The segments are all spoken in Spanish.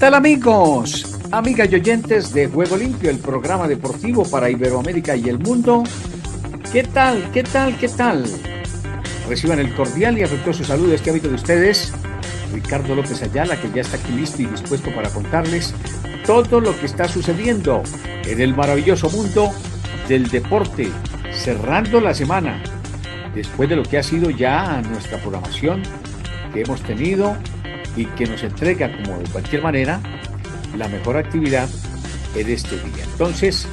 tal amigos? Amigas y oyentes de Juego Limpio, el programa deportivo para Iberoamérica y el mundo. ¿Qué tal? ¿Qué tal? ¿Qué tal? Reciban el cordial y afectuoso saludo de este hábito de ustedes, Ricardo López Ayala, que ya está aquí listo y dispuesto para contarles todo lo que está sucediendo en el maravilloso mundo del deporte, cerrando la semana, después de lo que ha sido ya nuestra programación que hemos tenido y que nos entrega como de cualquier manera la mejor actividad en este día. Entonces,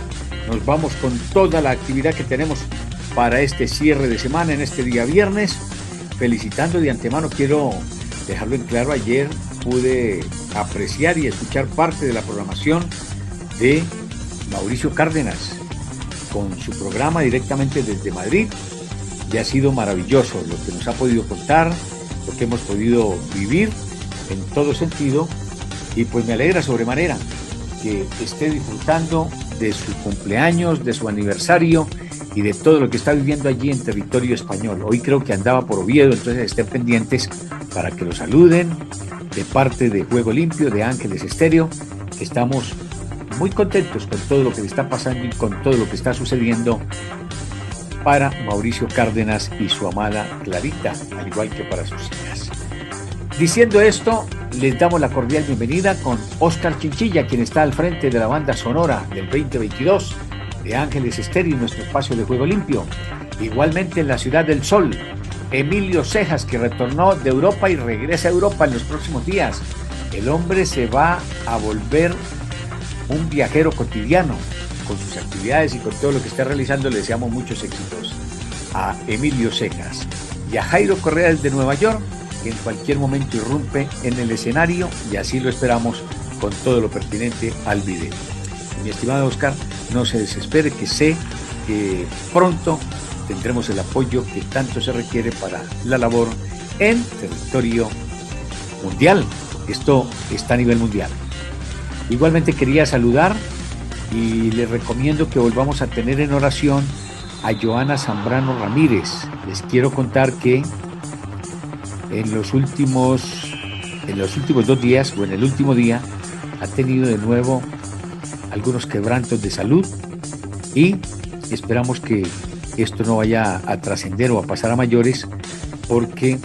nos vamos con toda la actividad que tenemos para este cierre de semana en este día viernes. Felicitando de antemano, quiero dejarlo en claro, ayer pude apreciar y escuchar parte de la programación de Mauricio Cárdenas con su programa directamente desde Madrid y ha sido maravilloso lo que nos ha podido contar, lo que hemos podido vivir en todo sentido y pues me alegra sobremanera que esté disfrutando de su cumpleaños, de su aniversario y de todo lo que está viviendo allí en territorio español. Hoy creo que andaba por Oviedo, entonces estén pendientes para que lo saluden de parte de Juego Limpio, de Ángeles Estéreo. Estamos muy contentos con todo lo que está pasando y con todo lo que está sucediendo para Mauricio Cárdenas y su amada Clarita, al igual que para sus hijas. Diciendo esto, les damos la cordial bienvenida con Oscar Chinchilla, quien está al frente de la banda sonora del 2022 de Ángeles Estéreo, nuestro espacio de juego limpio. Igualmente en la ciudad del sol, Emilio Cejas, que retornó de Europa y regresa a Europa en los próximos días. El hombre se va a volver un viajero cotidiano con sus actividades y con todo lo que está realizando. Le deseamos muchos éxitos a Emilio Cejas y a Jairo Correa desde Nueva York que en cualquier momento irrumpe en el escenario y así lo esperamos con todo lo pertinente al video. Mi estimado Oscar, no se desespere que sé que pronto tendremos el apoyo que tanto se requiere para la labor en territorio mundial. Esto está a nivel mundial. Igualmente quería saludar y les recomiendo que volvamos a tener en oración a Joana Zambrano Ramírez. Les quiero contar que en los últimos en los últimos dos días o en el último día ha tenido de nuevo algunos quebrantos de salud y esperamos que esto no vaya a trascender o a pasar a mayores porque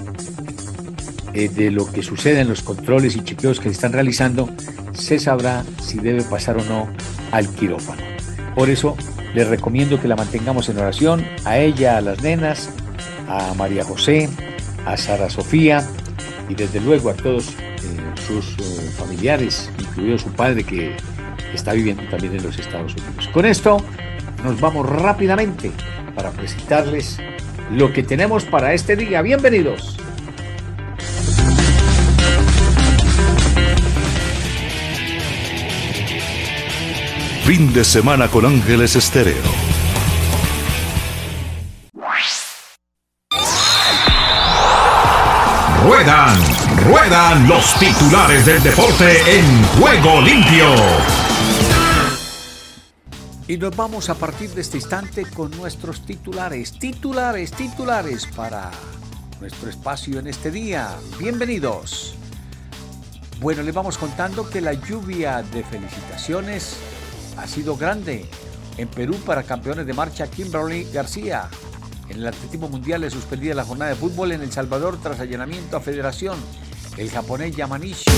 eh, de lo que sucede en los controles y chequeos que se están realizando se sabrá si debe pasar o no al quirófano. Por eso les recomiendo que la mantengamos en oración a ella, a las nenas, a María José, a Sara Sofía y desde luego a todos eh, sus eh, familiares, incluido su padre que está viviendo también en los Estados Unidos. Con esto nos vamos rápidamente para presentarles lo que tenemos para este día. Bienvenidos. Fin de semana con Ángeles Estéreo. Ruedan, ruedan los titulares del deporte en juego limpio. Y nos vamos a partir de este instante con nuestros titulares, titulares, titulares para nuestro espacio en este día. Bienvenidos. Bueno, les vamos contando que la lluvia de felicitaciones ha sido grande en Perú para campeones de marcha Kimberly García. En el atletismo mundial le suspendida la jornada de fútbol en El Salvador tras allanamiento a federación. El japonés Yamanishi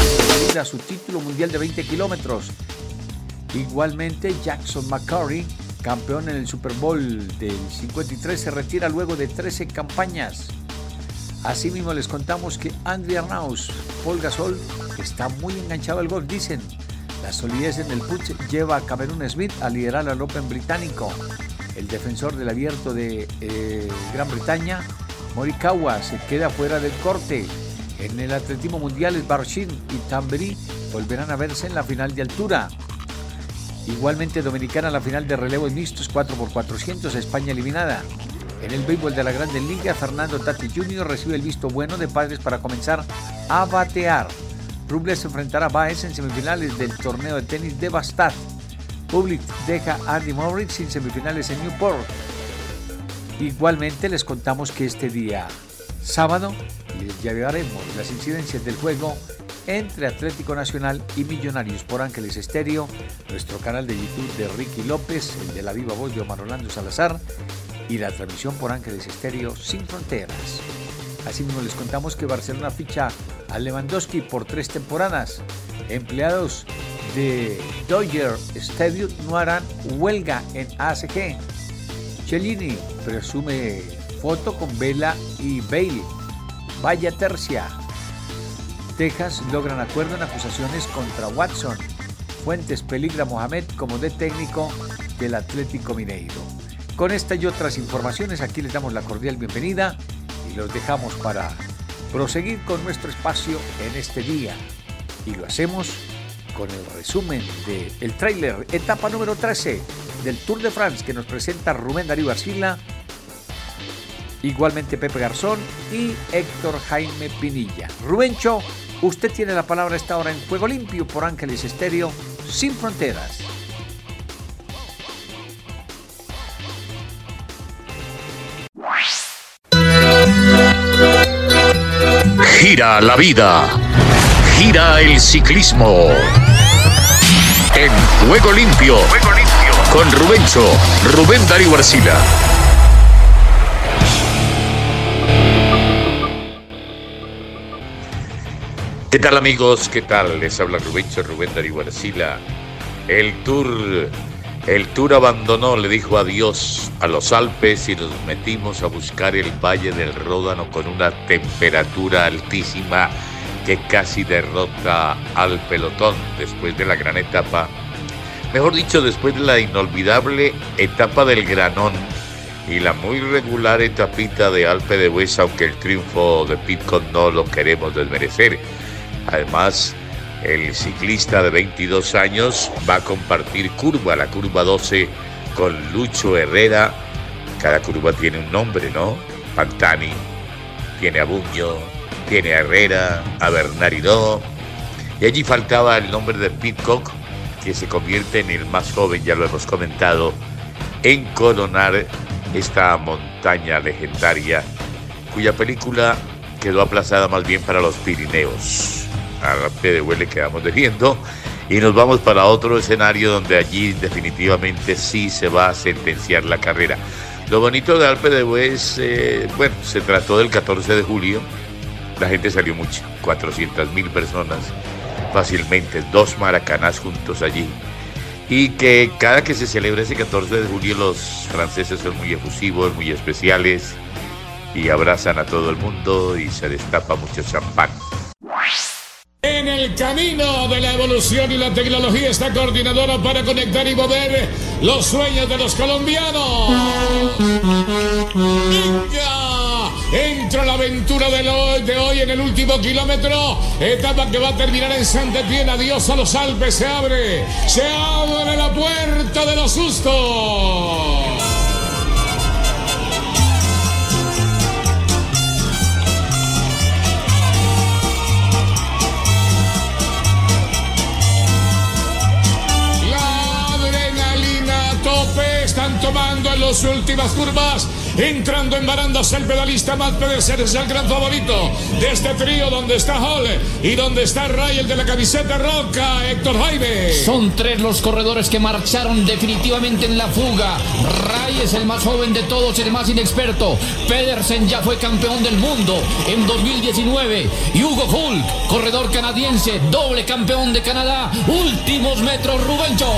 a su título mundial de 20 kilómetros. Igualmente Jackson McCurry, campeón en el Super Bowl del 53, se retira luego de 13 campañas. Asimismo les contamos que Andrea Arnaus, Paul Gasol, está muy enganchado al golf, dicen. La solidez en el putsch lleva a Cameron Smith a liderar al Open británico. El defensor del abierto de eh, Gran Bretaña, Morikawa, se queda fuera del corte. En el atletismo mundial, Barshin y Tamberi volverán a verse en la final de altura. Igualmente dominicana la final de relevos mixtos 4x400, España eliminada. En el béisbol de la Grande Liga, Fernando Tati Jr. recibe el visto bueno de padres para comenzar a batear. Rubles enfrentará a Baez en semifinales del torneo de tenis de Bastad. Public deja a Andy Moritz en semifinales en Newport. Igualmente les contamos que este día sábado les llevaremos las incidencias del juego entre Atlético Nacional y Millonarios por Ángeles Estéreo, nuestro canal de YouTube de Ricky López, el de la viva voz de Omar Orlando Salazar y la transmisión por Ángeles Estéreo sin fronteras. Asimismo les contamos que Barcelona ficha a Lewandowski por tres temporadas. Empleados de Dodger Stadium no harán huelga en ACG. Cellini presume foto con Vela y Bale. Vaya tercia. Texas logran acuerdo en acusaciones contra Watson. Fuentes peligra Mohamed como de técnico del Atlético Mineiro. Con esta y otras informaciones aquí les damos la cordial bienvenida y los dejamos para proseguir con nuestro espacio en este día. Y lo hacemos con el resumen del el tráiler etapa número 13 del Tour de France que nos presenta Rubén Darío Arcila, igualmente Pepe Garzón y Héctor Jaime Pinilla. Rubencho, usted tiene la palabra esta hora en Fuego Limpio por Ángeles Estéreo, sin fronteras. Gira la vida. Gira el ciclismo. En Juego Limpio. Con Rubencho, Rubén Darío Arcila. ¿Qué tal amigos? ¿Qué tal? Les habla Rubencho, Rubén Darío Arcila. El Tour el Tour abandonó, le dijo adiós a los Alpes y nos metimos a buscar el Valle del Ródano con una temperatura altísima que casi derrota al pelotón después de la gran etapa. Mejor dicho, después de la inolvidable etapa del Granón y la muy regular etapita de Alpe de Huesa, aunque el triunfo de Pitcock no lo queremos desmerecer. Además, el ciclista de 22 años va a compartir curva, la curva 12, con Lucho Herrera. Cada curva tiene un nombre, ¿no? Pantani, tiene a Buño, tiene a Herrera, a Bernardino. Y allí faltaba el nombre de Pitcock, que se convierte en el más joven, ya lo hemos comentado, en coronar esta montaña legendaria, cuya película quedó aplazada más bien para los Pirineos a PDW le quedamos debiendo y nos vamos para otro escenario donde allí definitivamente sí se va a sentenciar la carrera. Lo bonito de Alpe de es, eh, bueno, se trató del 14 de julio, la gente salió mucho, 400 mil personas fácilmente, dos maracanás juntos allí. Y que cada que se celebra ese 14 de julio los franceses son muy efusivos, muy especiales y abrazan a todo el mundo y se destapa mucho champán. En el camino de la evolución y la tecnología está coordinadora para conectar y mover los sueños de los colombianos. ¡Venga! Entra la aventura de hoy, en el último kilómetro. Etapa que va a terminar en Santa. Adiós a los Alpes. Se abre. Se abre la puerta de los sustos. tomando en las últimas curvas Entrando en barandas el pedalista Matt Pedersen es el gran favorito de este trío donde está Hall y donde está Ray, el de la camiseta roca, Héctor Jaime. Son tres los corredores que marcharon definitivamente en la fuga. Ray es el más joven de todos, el más inexperto. Pedersen ya fue campeón del mundo en 2019. Y Hugo Hulk, corredor canadiense, doble campeón de Canadá. Últimos metros, Rubencho.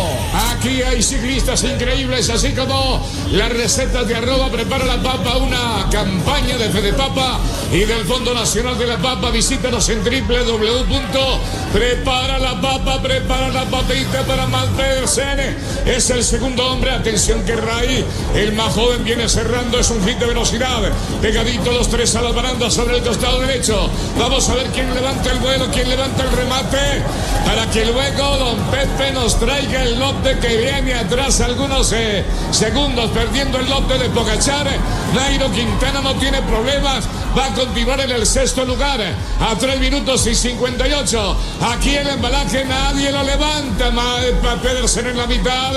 Aquí hay ciclistas increíbles, así como las recetas de arroba prepara la Papa, una campaña de Fede Papa y del Fondo Nacional de la Papa. Visítanos en www.prepara la papa, prepara la papita para Matt Pedersen. Es el segundo hombre. Atención que Ray, el más joven, viene cerrando. Es un hit de velocidad. Pegadito los tres a la baranda sobre el costado derecho. Vamos a ver quién levanta el vuelo, quién levanta el remate. Para que luego Don Pepe nos traiga el lote que viene atrás algunos eh, segundos perdiendo el lote de Pogachar. Nairo Quintana no tiene problemas. Va continuar en el sexto lugar a 3 minutos y 58. Aquí el embalaje nadie lo levanta. Pedersen en la mitad.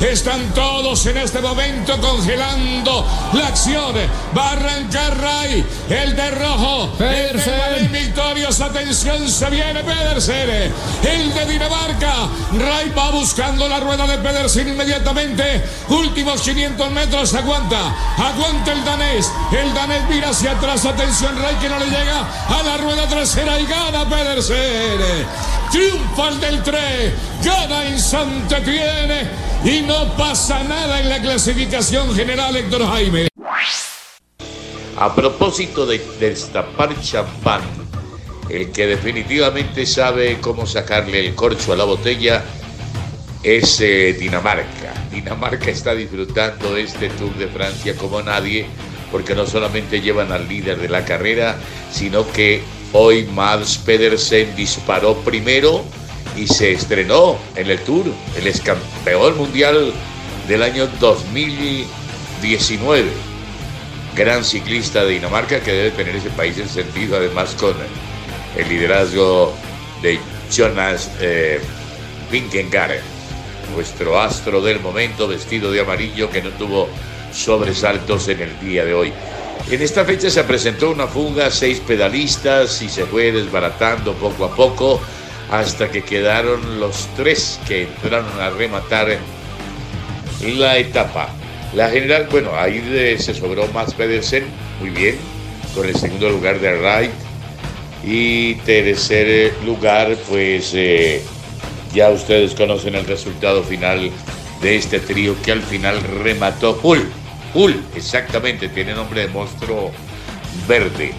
Están todos en este momento congelando la acción. Va a arrancar Ray. El de rojo. Pedersen. victorios. Atención, se viene Pedersen. El de Dinamarca. Ray va buscando la rueda de Pedersen inmediatamente. Últimos 500 metros. Aguanta. Aguanta el danés. El danés mira hacia atrás. Atención, Ray que no le llega a la rueda trasera y gana Pedersen. Triunfa el del 3. Gana en Santa Tiene. Y no pasa nada en la clasificación general, Héctor Jaime. A propósito de destapar champán, el que definitivamente sabe cómo sacarle el corcho a la botella es eh, Dinamarca. Dinamarca está disfrutando este Tour de Francia como nadie, porque no solamente llevan al líder de la carrera, sino que hoy Mads Pedersen disparó primero y se estrenó en el Tour. el es campeón mundial del año 2019. Gran ciclista de Dinamarca que debe tener ese país en sentido, además con el liderazgo de Jonas eh, nuestro astro del momento vestido de amarillo que no tuvo sobresaltos en el día de hoy. En esta fecha se presentó una fuga, seis pedalistas y se fue desbaratando poco a poco hasta que quedaron los tres que entraron a rematar la etapa. La general, bueno, ahí se sobró Max Pedersen, muy bien, con el segundo lugar de Wright. Y tercer lugar, pues eh, ya ustedes conocen el resultado final de este trío que al final remató Hull. Hull, exactamente, tiene nombre de monstruo verde.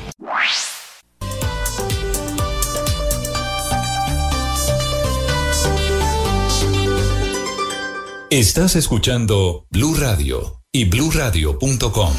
Estás escuchando Blue Radio y bluradio.com.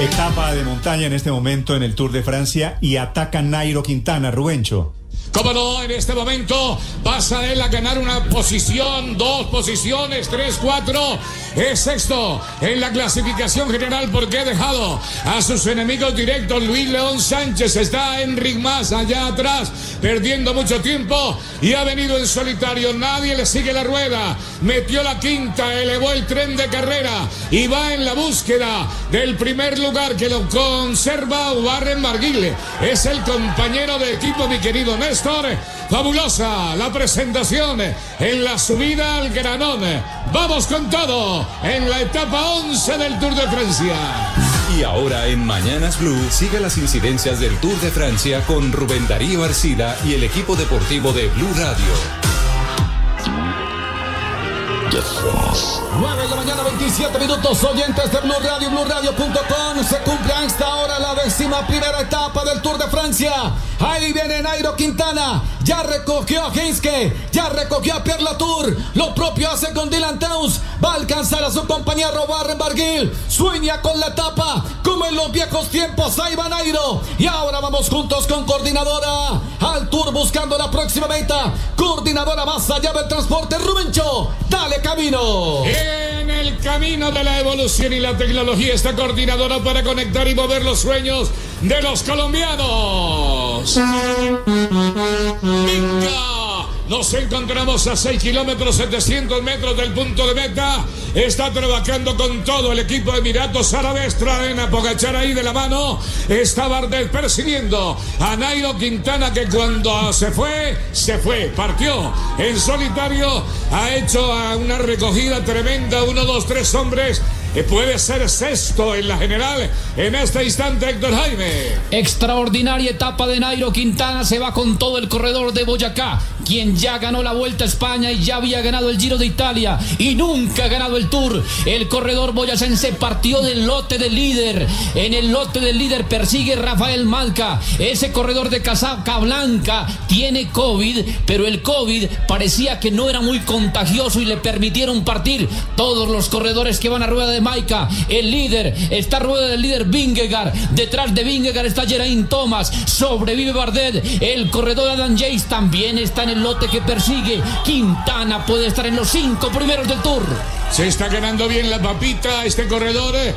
Etapa de montaña en este momento en el Tour de Francia y ataca Nairo Quintana, Rubencho. Cómo no, en este momento pasa él a ganar una posición, dos posiciones, tres, cuatro. Es sexto en la clasificación general porque ha dejado a sus enemigos directos. Luis León Sánchez está en Rigmas allá atrás, perdiendo mucho tiempo y ha venido en solitario. Nadie le sigue la rueda. Metió la quinta, elevó el tren de carrera y va en la búsqueda del primer lugar que lo conserva Warren Marguile. Es el compañero de equipo, mi querido Néstor. Fabulosa la presentación en la subida al Granón. Vamos con todo en la etapa 11 del Tour de Francia. Y ahora en Mañanas Blue sigue las incidencias del Tour de Francia con Rubén Darío Arcida y el equipo deportivo de Blue Radio. 9 de la mañana, 27 minutos, oyentes de Blue Radio, BlueRadio.com. Se cumple a esta hora la décima primera etapa del Tour de Francia. Ahí viene Nairo Quintana. Ya recogió a Hinske, ya recogió a Pierre Latour. Lo propio hace con Dylan Towns. Va a alcanzar a su compañero Warren Barguil. Sueña con la etapa, como en los viejos tiempos. Ahí va Nairo. Y ahora vamos juntos con coordinadora al Tour buscando la próxima meta. Coordinadora más allá del transporte. Rubencho, dale camino. En el camino de la evolución y la tecnología está coordinadora para conectar y mover los sueños de los colombianos. Venga. Nos encontramos a 6 kilómetros 700 metros del punto de meta. Está trabajando con todo el equipo de Emiratos Árabes. Traen a Pogachar ahí de la mano. Está Bardet persiguiendo a Nairo Quintana que cuando se fue, se fue. Partió en solitario. Ha hecho una recogida tremenda. Uno, dos, tres hombres puede ser sexto en la general en este instante Héctor Jaime. Extraordinaria etapa de Nairo Quintana, se va con todo el corredor de Boyacá. quien ya ganó la Vuelta a España y ya había ganado el Giro de Italia y nunca ha ganado el Tour. El corredor boyacense partió del lote del líder. En el lote del líder persigue Rafael Malca. Ese corredor de Casaca Blanca tiene COVID, pero el COVID parecía que no era muy contagioso y le permitieron partir todos los corredores que van a rueda de Maica. El líder está rueda del líder Vingegaard. Detrás de Vingegaard está Geraint Thomas. Sobrevive Bardet. El corredor Adam Jace también está en el lote que persigue. Quintana puede estar en los cinco primeros del Tour. Se está ganando bien la papita este corredor. eh.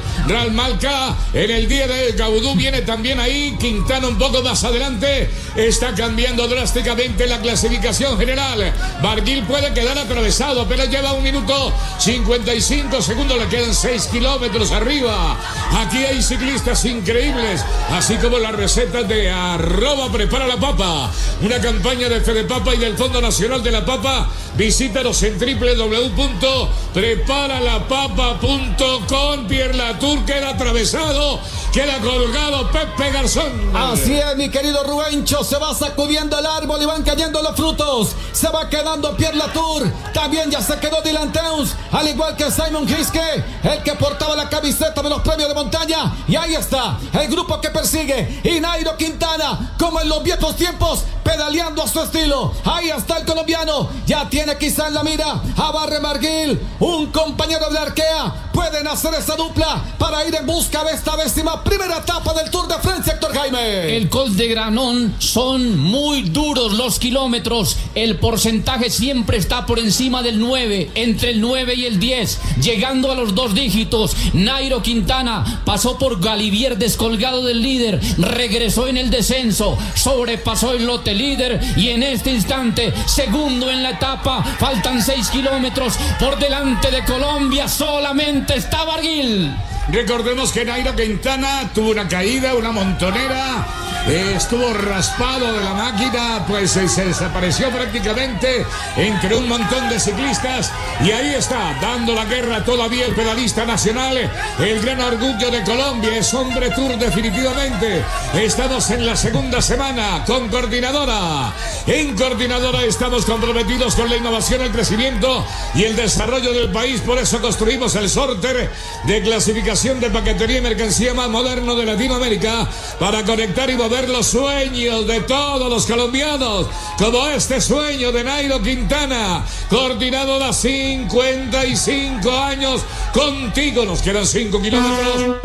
Malca en el día de Gaudú viene también ahí. Quintana un poco más adelante. Está cambiando drásticamente la clasificación general. Barguil puede quedar atravesado, pero lleva un minuto 55 segundos. Le quedan 6 kilómetros arriba. Aquí hay ciclistas increíbles, así como las recetas de arroba prepara la papa. Una campaña de Fede Papa y del Fondo Nacional de la Papa. Visítanos en www.preparalapapa.com. Pierre Latour queda atravesado, queda colgado Pepe Garzón. Así es, mi querido Rubencho. Se va sacudiendo el árbol y van cayendo los frutos. Se va quedando Pierre Latour. También ya se quedó Dylan Teuns. Al igual que Simon Hiske, el que portaba la camiseta de los premios de montaña. Y ahí está, el grupo que persigue. Y Nairo Quintana, como en los viejos tiempos, pedaleando a su estilo. Ahí está el colombiano. Ya tiene quizá en la mira a Barre Marguil, un compañero de Arkea. Pueden hacer esa dupla para ir en busca de esta décima primera etapa del Tour de Francia, Héctor Jaime. El Col de Granón son muy duros los kilómetros. El porcentaje siempre está por encima del 9, entre el 9 y el 10, llegando a los dos dígitos. Nairo Quintana pasó por Galivier descolgado del líder, regresó en el descenso, sobrepasó el lote líder y en este instante, segundo en la etapa, faltan 6 kilómetros por delante de Colombia, solamente está Barguil. Recordemos que Nairo Quintana tuvo una caída, una montonera, estuvo raspado de la máquina, pues eh, se desapareció prácticamente entre un montón de ciclistas y ahí está, dando la guerra todavía el pedalista nacional, el gran orgullo de Colombia, es hombre tour definitivamente. Estamos en la segunda semana con coordinadora. En coordinadora estamos comprometidos con la innovación, el crecimiento y el desarrollo del país, por eso construimos el sorter de clasificación de paquetería y mercancía más moderno de Latinoamérica para conectar y mover los sueños de todos los colombianos, como este sueño de Nairo Quintana, coordinado a 55 años contigo. Nos quedan 5 kilómetros.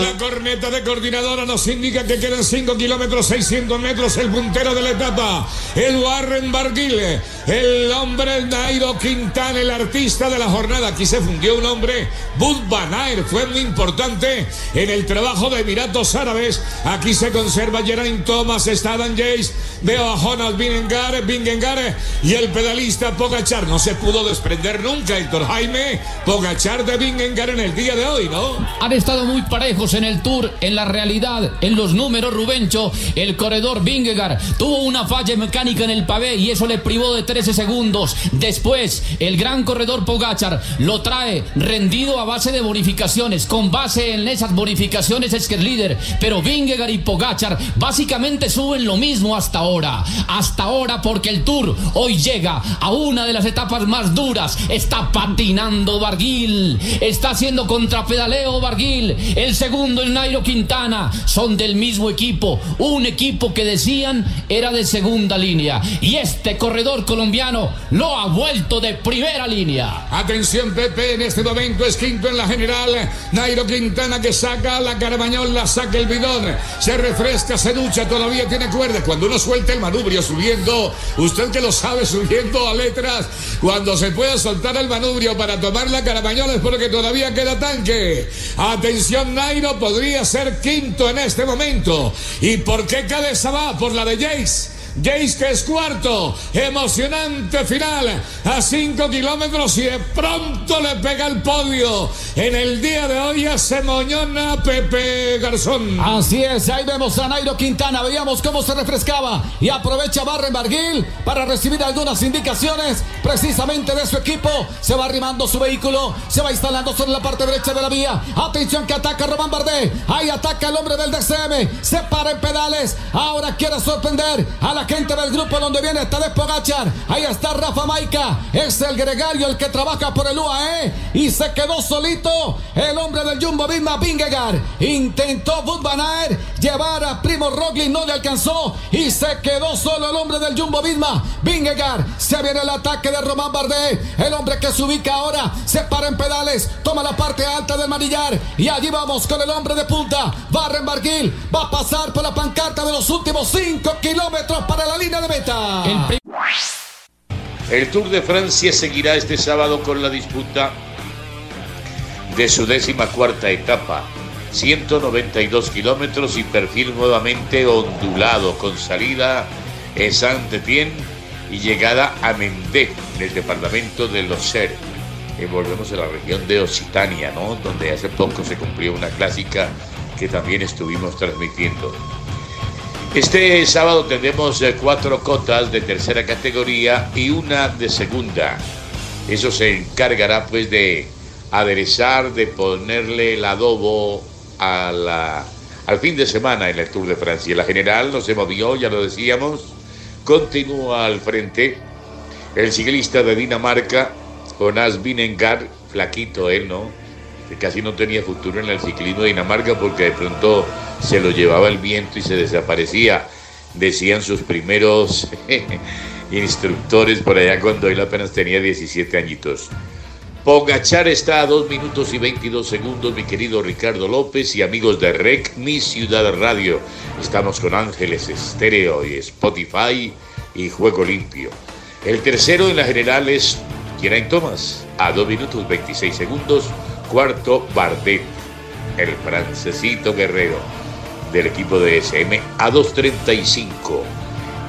La corneta de coordinadora nos indica que quedan 5 kilómetros, 600 metros, el puntero de la etapa. El Warren Barguile, el hombre Nairo Quintana, el artista de la jornada. Aquí se fundió un hombre, Bud Van Aert, fue muy importante en el trabajo de Emiratos Árabes. Aquí se conserva Geraint Thomas, está Dan Jace, veo a Jonas Vingegaard, Vingegaard y el pedalista Pogachar. No se pudo desprender nunca, Héctor Jaime, Pogachar de Vingegaard en el día de hoy, ¿no? Han estado muy parejos en el Tour, en la realidad, en los números, Rubencho. El corredor Vingegaard tuvo una falla mecánica en el pavé y eso le privó de 13 segundos. Después, el gran corredor Pogachar lo trae rendido a base de bonificaciones. Con base en esas bonificaciones es que es líder. Pero Vingegaard y Pogachar básicamente suben lo mismo hasta ahora. Hasta ahora porque el Tour hoy llega a una de las etapas más duras. Está patinando Barguil. Está haciendo contrapedaleo Barguil. El segundo el Nairo Quintana. Son del mismo equipo. Un equipo que decían era de segunda línea. Y este corredor colombiano lo ha vuelto de primera línea. Atención Pepe, en este momento es quinto en la general. Nairo Quintana que saca la caramañola, saca el bidón. Se refresca, se ducha, todavía tiene cuerda. Cuando uno suelta el manubrio subiendo, usted que lo sabe subiendo a letras, cuando se puede soltar el manubrio para tomar la caramañola es porque todavía queda tanque. Atención Nairo, podría ser quinto en este momento. ¿Y por qué cabeza va? Por la de Jace. Jace que es cuarto, emocionante final a 5 kilómetros y de pronto le pega el podio. En el día de hoy hace moñona Pepe Garzón. Así es, ahí vemos a Nairo Quintana, veíamos cómo se refrescaba y aprovecha Barren Barguil para recibir algunas indicaciones precisamente de su equipo. Se va arrimando su vehículo, se va instalando sobre la parte derecha de la vía. Atención que ataca Román Bardet, ahí ataca el hombre del DCM, se para en pedales, ahora quiere sorprender a la gente del grupo donde viene Tadej Pogachar. Ahí está Rafa Maica. Es el gregario el que trabaja por el UAE. Y se quedó solito el hombre del Jumbo Visma, Vingegaard. Intentó Bud Van Aert llevar a Primo Roglic, no le alcanzó. Y se quedó solo el hombre del Jumbo Visma, Vingegaard. Se viene el ataque de Román Bardet. El hombre que se ubica ahora se para en pedales. Toma la parte alta del manillar. Y allí vamos con el hombre de punta. Barren Barguil va a pasar por la pancarta de los últimos 5 kilómetros para la línea de meta. El Tour de Francia seguirá este sábado con la disputa de su décima cuarta etapa. 192 kilómetros y perfil nuevamente ondulado con salida en Saint-Étienne y llegada a Mendé, en el departamento de Loser. Y volvemos a la región de Occitania, ¿no? Donde hace poco se cumplió una clásica que también estuvimos transmitiendo. Este sábado tendremos eh, cuatro cotas de tercera categoría y una de segunda. Eso se encargará pues de aderezar, de ponerle el adobo a la, al fin de semana en el Tour de Francia. La general no se movió, ya lo decíamos, continúa al frente el ciclista de Dinamarca, Jonas Vinengar, flaquito él, ¿no? Casi no tenía futuro en el ciclismo de Dinamarca porque de pronto se lo llevaba el viento y se desaparecía, decían sus primeros instructores por allá cuando él apenas tenía 17 añitos. Pogachar está a 2 minutos y 22 segundos, mi querido Ricardo López y amigos de REC, mi ciudad radio. Estamos con Ángeles Estéreo y Spotify y Juego Limpio. El tercero en la general es Geraint Thomas, a 2 minutos 26 segundos. Cuarto, Bardet, el francesito guerrero del equipo de SM, a 2.35.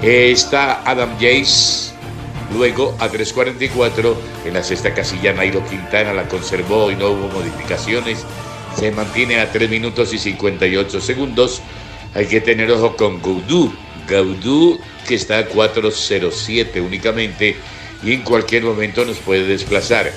Está Adam Yates, luego a 3.44. En la sexta casilla, Nairo Quintana la conservó y no hubo modificaciones. Se mantiene a 3 minutos y 58 segundos. Hay que tener ojo con Gaudú. Gaudú que está a 4.07 únicamente y en cualquier momento nos puede desplazar.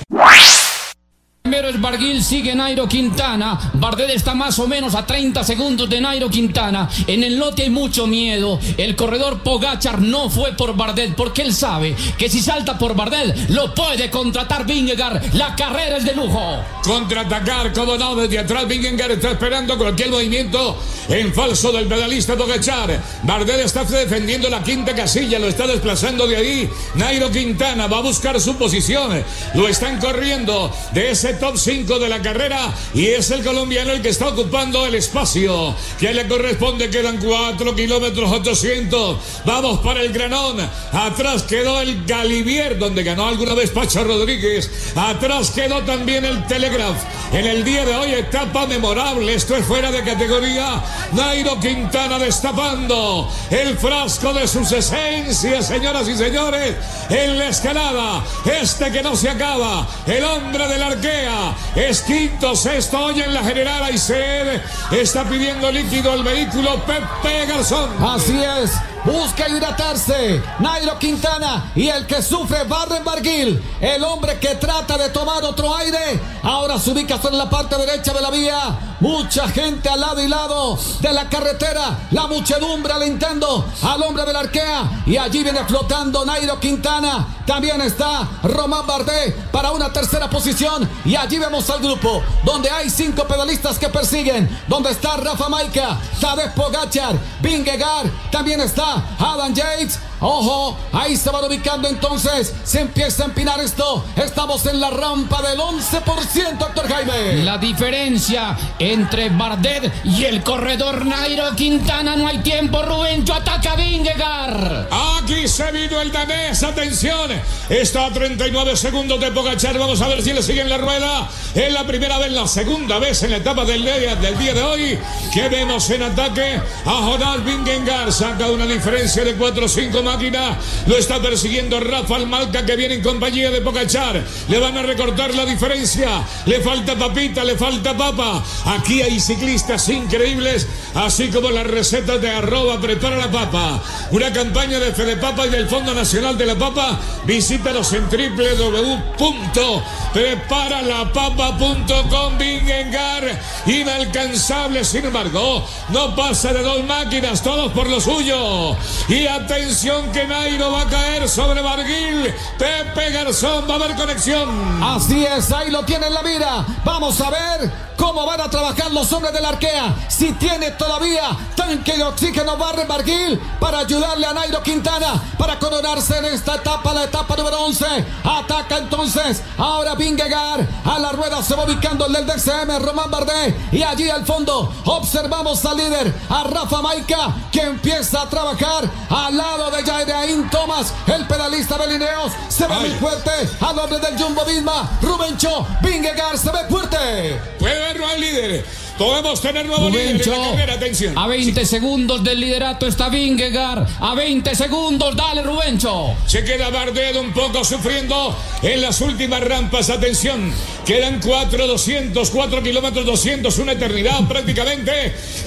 Barguil, sigue Nairo Quintana. Bardet está más o menos a 30 segundos de Nairo Quintana. En el lote hay mucho miedo. El corredor Pogachar no fue por Bardet porque él sabe que si salta por Bardet lo puede contratar Vingegaard. La carrera es de lujo. Contraatacar, como no, desde atrás Vingegaard está esperando cualquier movimiento en falso del pedalista Pogachar. Bardet está defendiendo la quinta casilla, lo está desplazando de ahí. Nairo Quintana va a buscar su posición. Lo están corriendo de ese top 5 de la carrera y es el colombiano el que está ocupando el espacio que le corresponde. Quedan 4 kilómetros 800. Vamos para el Granón. Atrás quedó el Galivier, donde ganó alguna vez Pacho Rodríguez. Atrás quedó también el Telegraph. En el día de hoy, etapa memorable. Esto es fuera de categoría. Nairo Quintana destapando el frasco de sus esencias, señoras y señores, en la escalada. Este que no se acaba. El hombre del arquea es quinto, sexto hoy en la general Aysed. Está pidiendo líquido el vehículo Pepe Garzón. Así es. Busca hidratarse. Nairo Quintana y el que sufre Barren Barguil. El hombre que trata de tomar otro aire. Ahora se ubica en la parte derecha de la vía. Mucha gente al lado y lado de la carretera. La muchedumbre alentando al hombre del arquea. Y allí viene flotando Nairo Quintana. También está Román Bardet para una tercera posición. Y allí vemos al grupo donde hay cinco pedalistas que persiguen. Donde está Rafa Maica, Tadej Pogachar, Vingegaard. También está Adam Yates. Ojo, ahí se van ubicando entonces. Se empieza a empinar esto. Estamos en la rampa del 11%, doctor Jaime. La diferencia entre Bardet y el corredor Nairo Quintana. No hay tiempo, Rubén. Yo ataca a Vingegaard. Aquí se vino el danés. Atención. Está a 39 segundos de Pogachar. Vamos a ver si le siguen la rueda. Es la primera vez, la segunda vez en la etapa del día, del día de hoy que vemos en ataque a Jonas Vingegaard. Saca una diferencia de 4 o 5 más máquina. Lo está persiguiendo Rafael Malca que viene en compañía de Pocachar. Le van a recortar la diferencia. Le falta papita, le falta papa. Aquí hay ciclistas increíbles, así como las recetas de arroba prepara la papa. Una campaña de Fede Papa y del Fondo Nacional de la Papa. Visítanos en www.preparalapapa.com. Bingengar, inalcanzable, sin embargo, no pasa de dos máquinas, todos por lo suyo. Y atención que Nairo va a caer sobre Barguil. Pepe Garzón va a haber conexión. Así es, ahí lo tiene en la mira. Vamos a ver cómo van a trabajar los hombres del Arkea. Si tiene todavía tanque de oxígeno Barre Barguil para ayudarle a Nairo Quintana para coronarse en esta etapa, la etapa número 11. Ataca entonces ahora Vingegaard. A la rueda se va ubicando el del DCM, Román Bardet. Y allí al fondo observamos al líder, a Rafa Maica, que empieza a trabajar al lado de Jaireain Thomas, el pedalista de Lineos. Se ve muy fuerte al hombre del Jumbo Visma, Rubencho. Vingegaard se ve fuerte. Puede verlo al líder. Podemos tener nuevo líder en la carrera, atención. A 20 segundos del liderato está Vingegaard. A 20 segundos, dale Rubencho. Se queda Bardet un poco sufriendo en las últimas rampas. Atención, quedan 4, 200, 4 kilómetros 200, una eternidad prácticamente.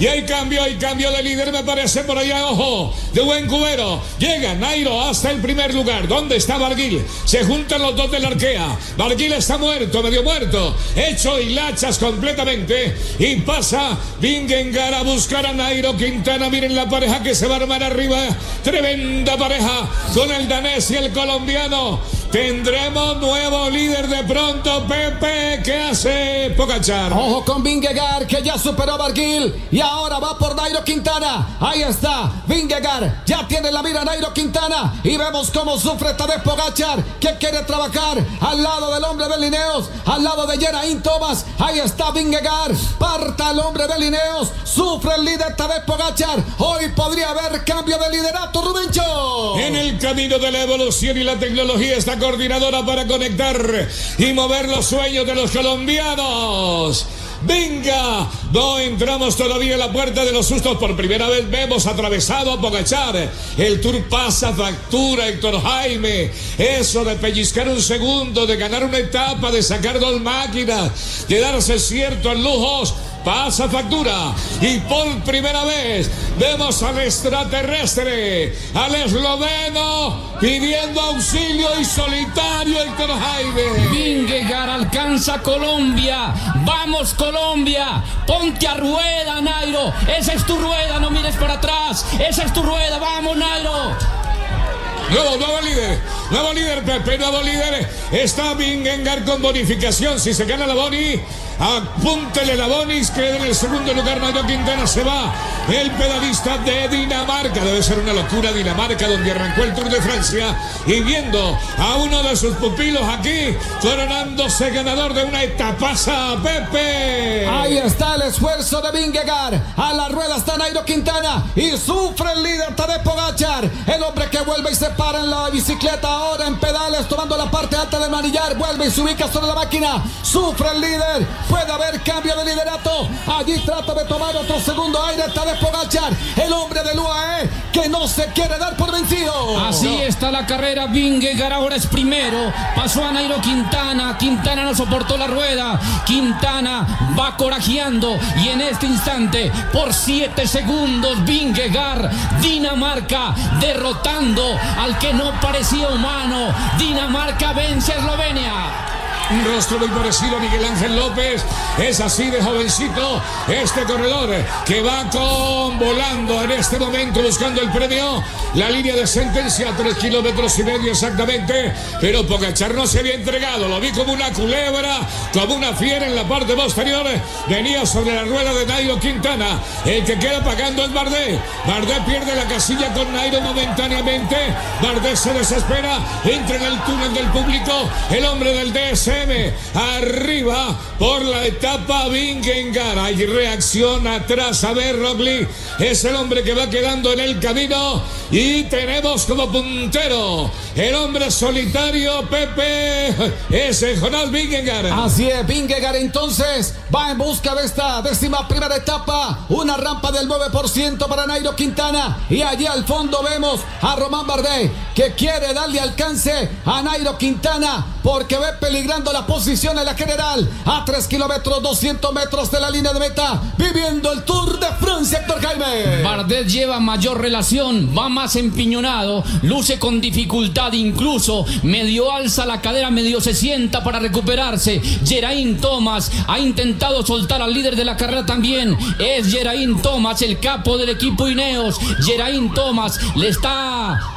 Y hay cambio, hay cambio de líder, me parece por allá, ojo, de buen cubero. Llega Nairo hasta el primer lugar. ¿Dónde está Barguil? Se juntan los dos de la arquea. Barguil está muerto, medio muerto, hecho hilachas completamente. Y pasa Vingengar a buscar a Nairo Quintana. Miren la pareja que se va a armar arriba. Tremenda pareja con el danés y el colombiano. Tendremos nuevo líder de pronto, Pepe. ¿Qué hace Pocachar? Ojo con Vingegaard que ya superó a Barguil y ahora va por Nairo Quintana. Ahí está, Vingegaard ya tiene la mira Nairo Quintana y vemos cómo sufre esta vez Pogachar que quiere trabajar al lado del hombre de Lineos, al lado de Geraint Thomas. Ahí está Vingegaard, parta el hombre de Lineos, sufre el líder esta vez Pogachar. Hoy podría haber cambio de liderato, Rubencho. En el camino de la evolución y la tecnología está coordinadora para conectar y mover los sueños de los colombianos. Venga, no entramos todavía en la puerta de los sustos. Por primera vez vemos atravesado a Pogachar. El tour pasa factura, Héctor Jaime. Eso de pellizcar un segundo, de ganar una etapa, de sacar dos máquinas, de darse ciertos lujos pasa factura y por primera vez vemos al extraterrestre, al esloveno pidiendo auxilio y solitario Héctor Jaime. Vingegaard alcanza Colombia. Vamos Colombia. Ponte a rueda, Nairo. Esa es tu rueda, no mires para atrás. Esa es tu rueda. Vamos, Nairo. Nuevo, nuevo líder, nuevo líder, Pepe, nuevo líder. Está Vingegaard con bonificación. Si se gana la boni, apúntele la bonis, que en el segundo lugar Nairo Quintana se va. El pedalista de Dinamarca. Debe ser una locura Dinamarca, donde arrancó el Tour de Francia. Y viendo a uno de sus pupilos aquí, coronándose ganador de una etapaza, Pepe. Ahí está el esfuerzo de Vingegaard. A la rueda está Nairo Quintana. Y sufre el líder Tadej Pogachar. El hombre que vuelve y se para en la bicicleta. Ahora en pedales, tomando la parte alta del manillar. Vuelve y se ubica sobre la máquina. Sufre el líder. Puede haber cambio de liderato. Allí trata de tomar otro segundo aire. Tadej Pogachar. El hombre del UAE que no se quiere dar por vencido. Así está la carrera. Vingegaard ahora es primero. Pasó a Nairo Quintana. Quintana no soportó la rueda. Quintana va corajeando. Y en este instante, por 7 segundos, Vingegaard, Dinamarca, derrotando al que no parecía humano. Dinamarca vence a Eslovenia. Un rostro muy parecido a Miguel Ángel López. Es así de jovencito este corredor que va con volando en este momento buscando el premio. La línea de sentencia, tres kilómetros y medio exactamente. Pero Pogachar no se había entregado. Lo vi como una culebra, como una fiera en la parte posterior. Venía sobre la rueda de Nairo Quintana. El que queda pagando es Bardet. Bardet pierde la casilla con Nairo momentáneamente. Bardet se desespera. Entra en el túnel del público. El hombre del DS Arriba por la etapa Vingengar. Hay reacción atrás. A ver, Roglic es el hombre que va quedando en el camino. Y tenemos como puntero el hombre solitario, Pepe. Es Jonás Vingegaard. Así es, Vingegaard entonces va en busca de esta décima primera etapa. Una rampa del 9% para Nairo Quintana. Y allí al fondo vemos a Román Bardet que quiere darle alcance a Nairo Quintana porque ve peligrando la posición en la general a 3 kilómetros 200 metros de la línea de meta, viviendo el Tour de Francia, Héctor Jaime. Bardet lleva mayor relación, va más empiñonado, luce con dificultad incluso, medio alza la cadera, medio se sienta para recuperarse. Geraint Thomas ha intentado soltar al líder de la carrera también, es Geraint Thomas, el capo del equipo Ineos. Geraint Thomas le está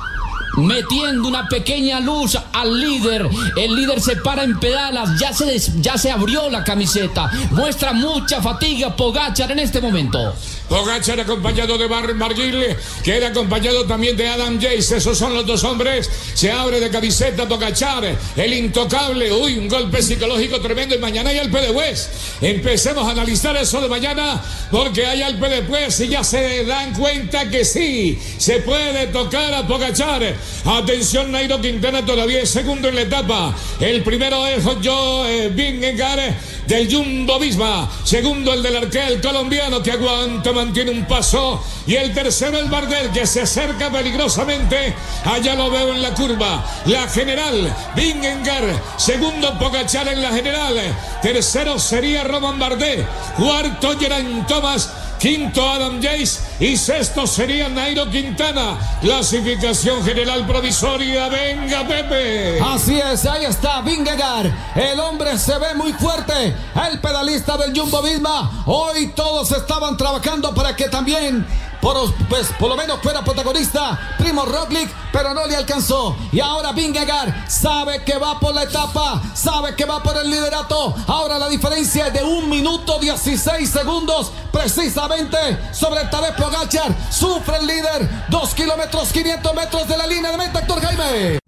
metiendo una pequeña luz al líder. El líder se para en pedalas, ya se, ya se abrió la camiseta. Muestra mucha fatiga Pogachar en este momento. Pogachar acompañado de Bar Marguil, que era acompañado también de Adam Jace. Esos son los dos hombres. Se abre de camiseta Pogachar, el intocable. Uy, un golpe psicológico tremendo. Y mañana hay Alpe de West. Empecemos a analizar eso de mañana, porque hay Alpe de West y ya se dan cuenta que sí, se puede tocar a Pogachar. Atención, Nairo Quintana todavía es segundo en la etapa. El primero es Joe Bingengar del Jumbo Visma. Segundo el del Arquel colombiano que aguanta, mantiene un paso. Y el tercero el Bardel que se acerca peligrosamente. Allá lo veo en la curva. La general Bingengar. Segundo Pogachar en la general. Tercero sería Roman Bardet. Cuarto Geraint Thomas. Quinto Adam Jace y sexto sería Nairo Quintana. Clasificación general provisoria. Venga, Pepe. Así es, ahí está Vingegaard. El hombre se ve muy fuerte. El pedalista del Jumbo Visma. Hoy todos estaban trabajando para que también por, pues, por lo menos fuera protagonista Primo Roglic, pero no le alcanzó. Y ahora Vingegaard sabe que va por la etapa, sabe que va por el liderato. Ahora la diferencia es de un minuto 16 segundos, precisamente sobre Tadej Pogachar. Sufre el líder, 2 kilómetros 500 metros de la línea de meta, Héctor Jaime.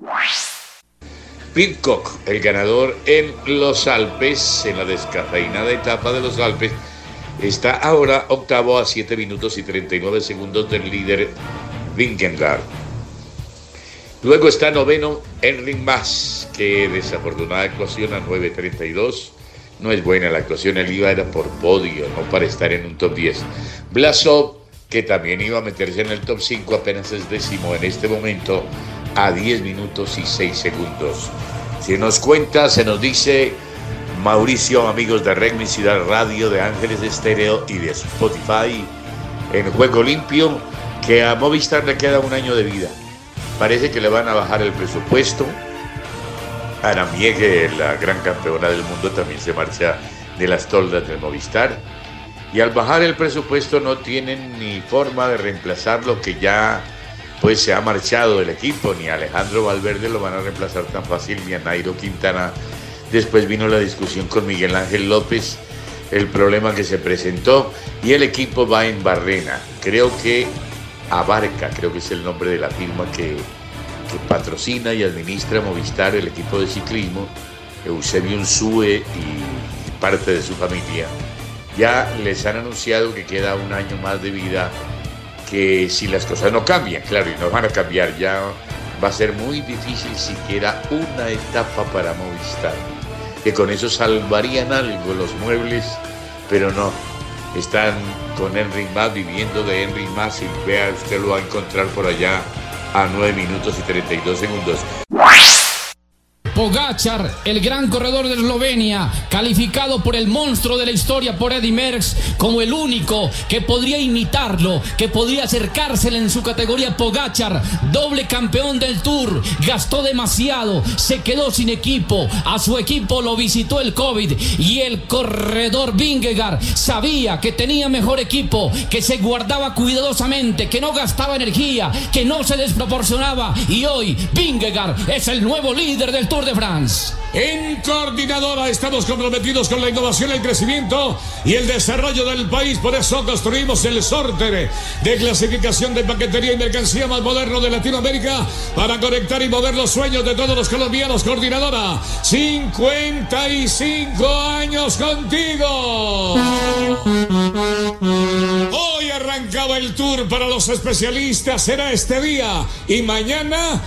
Pitcock, el ganador en los Alpes, en la descafeinada etapa de los Alpes, está ahora octavo a 7 minutos y 39 segundos del líder Vingegaard. Luego está noveno Henry Mas, que desafortunada actuación a 9.32. No es buena la actuación, él iba era por podio, no para estar en un top 10. Blasov, que también iba a meterse en el top 5, apenas es décimo en este momento a 10 minutos y 6 segundos. Si nos cuenta, se nos dice Mauricio, amigos de Regmi Ciudad Radio, de Ángeles Estéreo y de Spotify, en Juego Limpio, que a Movistar le queda un año de vida. Parece que le van a bajar el presupuesto. Ana Miegue, la gran campeona del mundo, también se marcha de las toldas del Movistar. Y al bajar el presupuesto no tienen ni forma de reemplazar lo que ya pues se ha marchado del equipo, ni Alejandro Valverde lo van a reemplazar tan fácil, ni a Nairo Quintana. Después vino la discusión con Miguel Ángel López, el problema que se presentó, y el equipo va en Barrena. Creo que Abarca, creo que es el nombre de la firma que, patrocina y administra Movistar, el equipo de ciclismo, Eusebio Unsue y parte de su familia. Ya les han anunciado que queda un año más de vida que si las cosas no cambian, claro, y no van a cambiar ya, va a ser muy difícil siquiera una etapa para Movistar. Que con eso salvarían algo los muebles, pero no. Están con Henry Más, viviendo de Henry Más, y vea, usted lo va a encontrar por allá a 9 minutos y 32 segundos. Pogachar, el gran corredor de Eslovenia, calificado por el monstruo de la historia, por Eddie Merckx, como el único que podría imitarlo, que podría acercársele en su categoría. Pogachar, doble campeón del Tour, gastó demasiado, se quedó sin equipo, a su equipo lo visitó el COVID y el corredor Vingegaard sabía que tenía mejor equipo, que se guardaba cuidadosamente, que no gastaba energía, que no se desproporcionaba y hoy Vingegaard es el nuevo líder del Tour de de France. En Coordinadora estamos comprometidos con la innovación, el crecimiento y el desarrollo del país. Por eso construimos el sorter de clasificación de paquetería y mercancía más moderno de Latinoamérica para conectar y mover los sueños de todos los colombianos. Coordinadora, 55 años contigo. Hoy arrancaba el tour para los especialistas. Será este día y mañana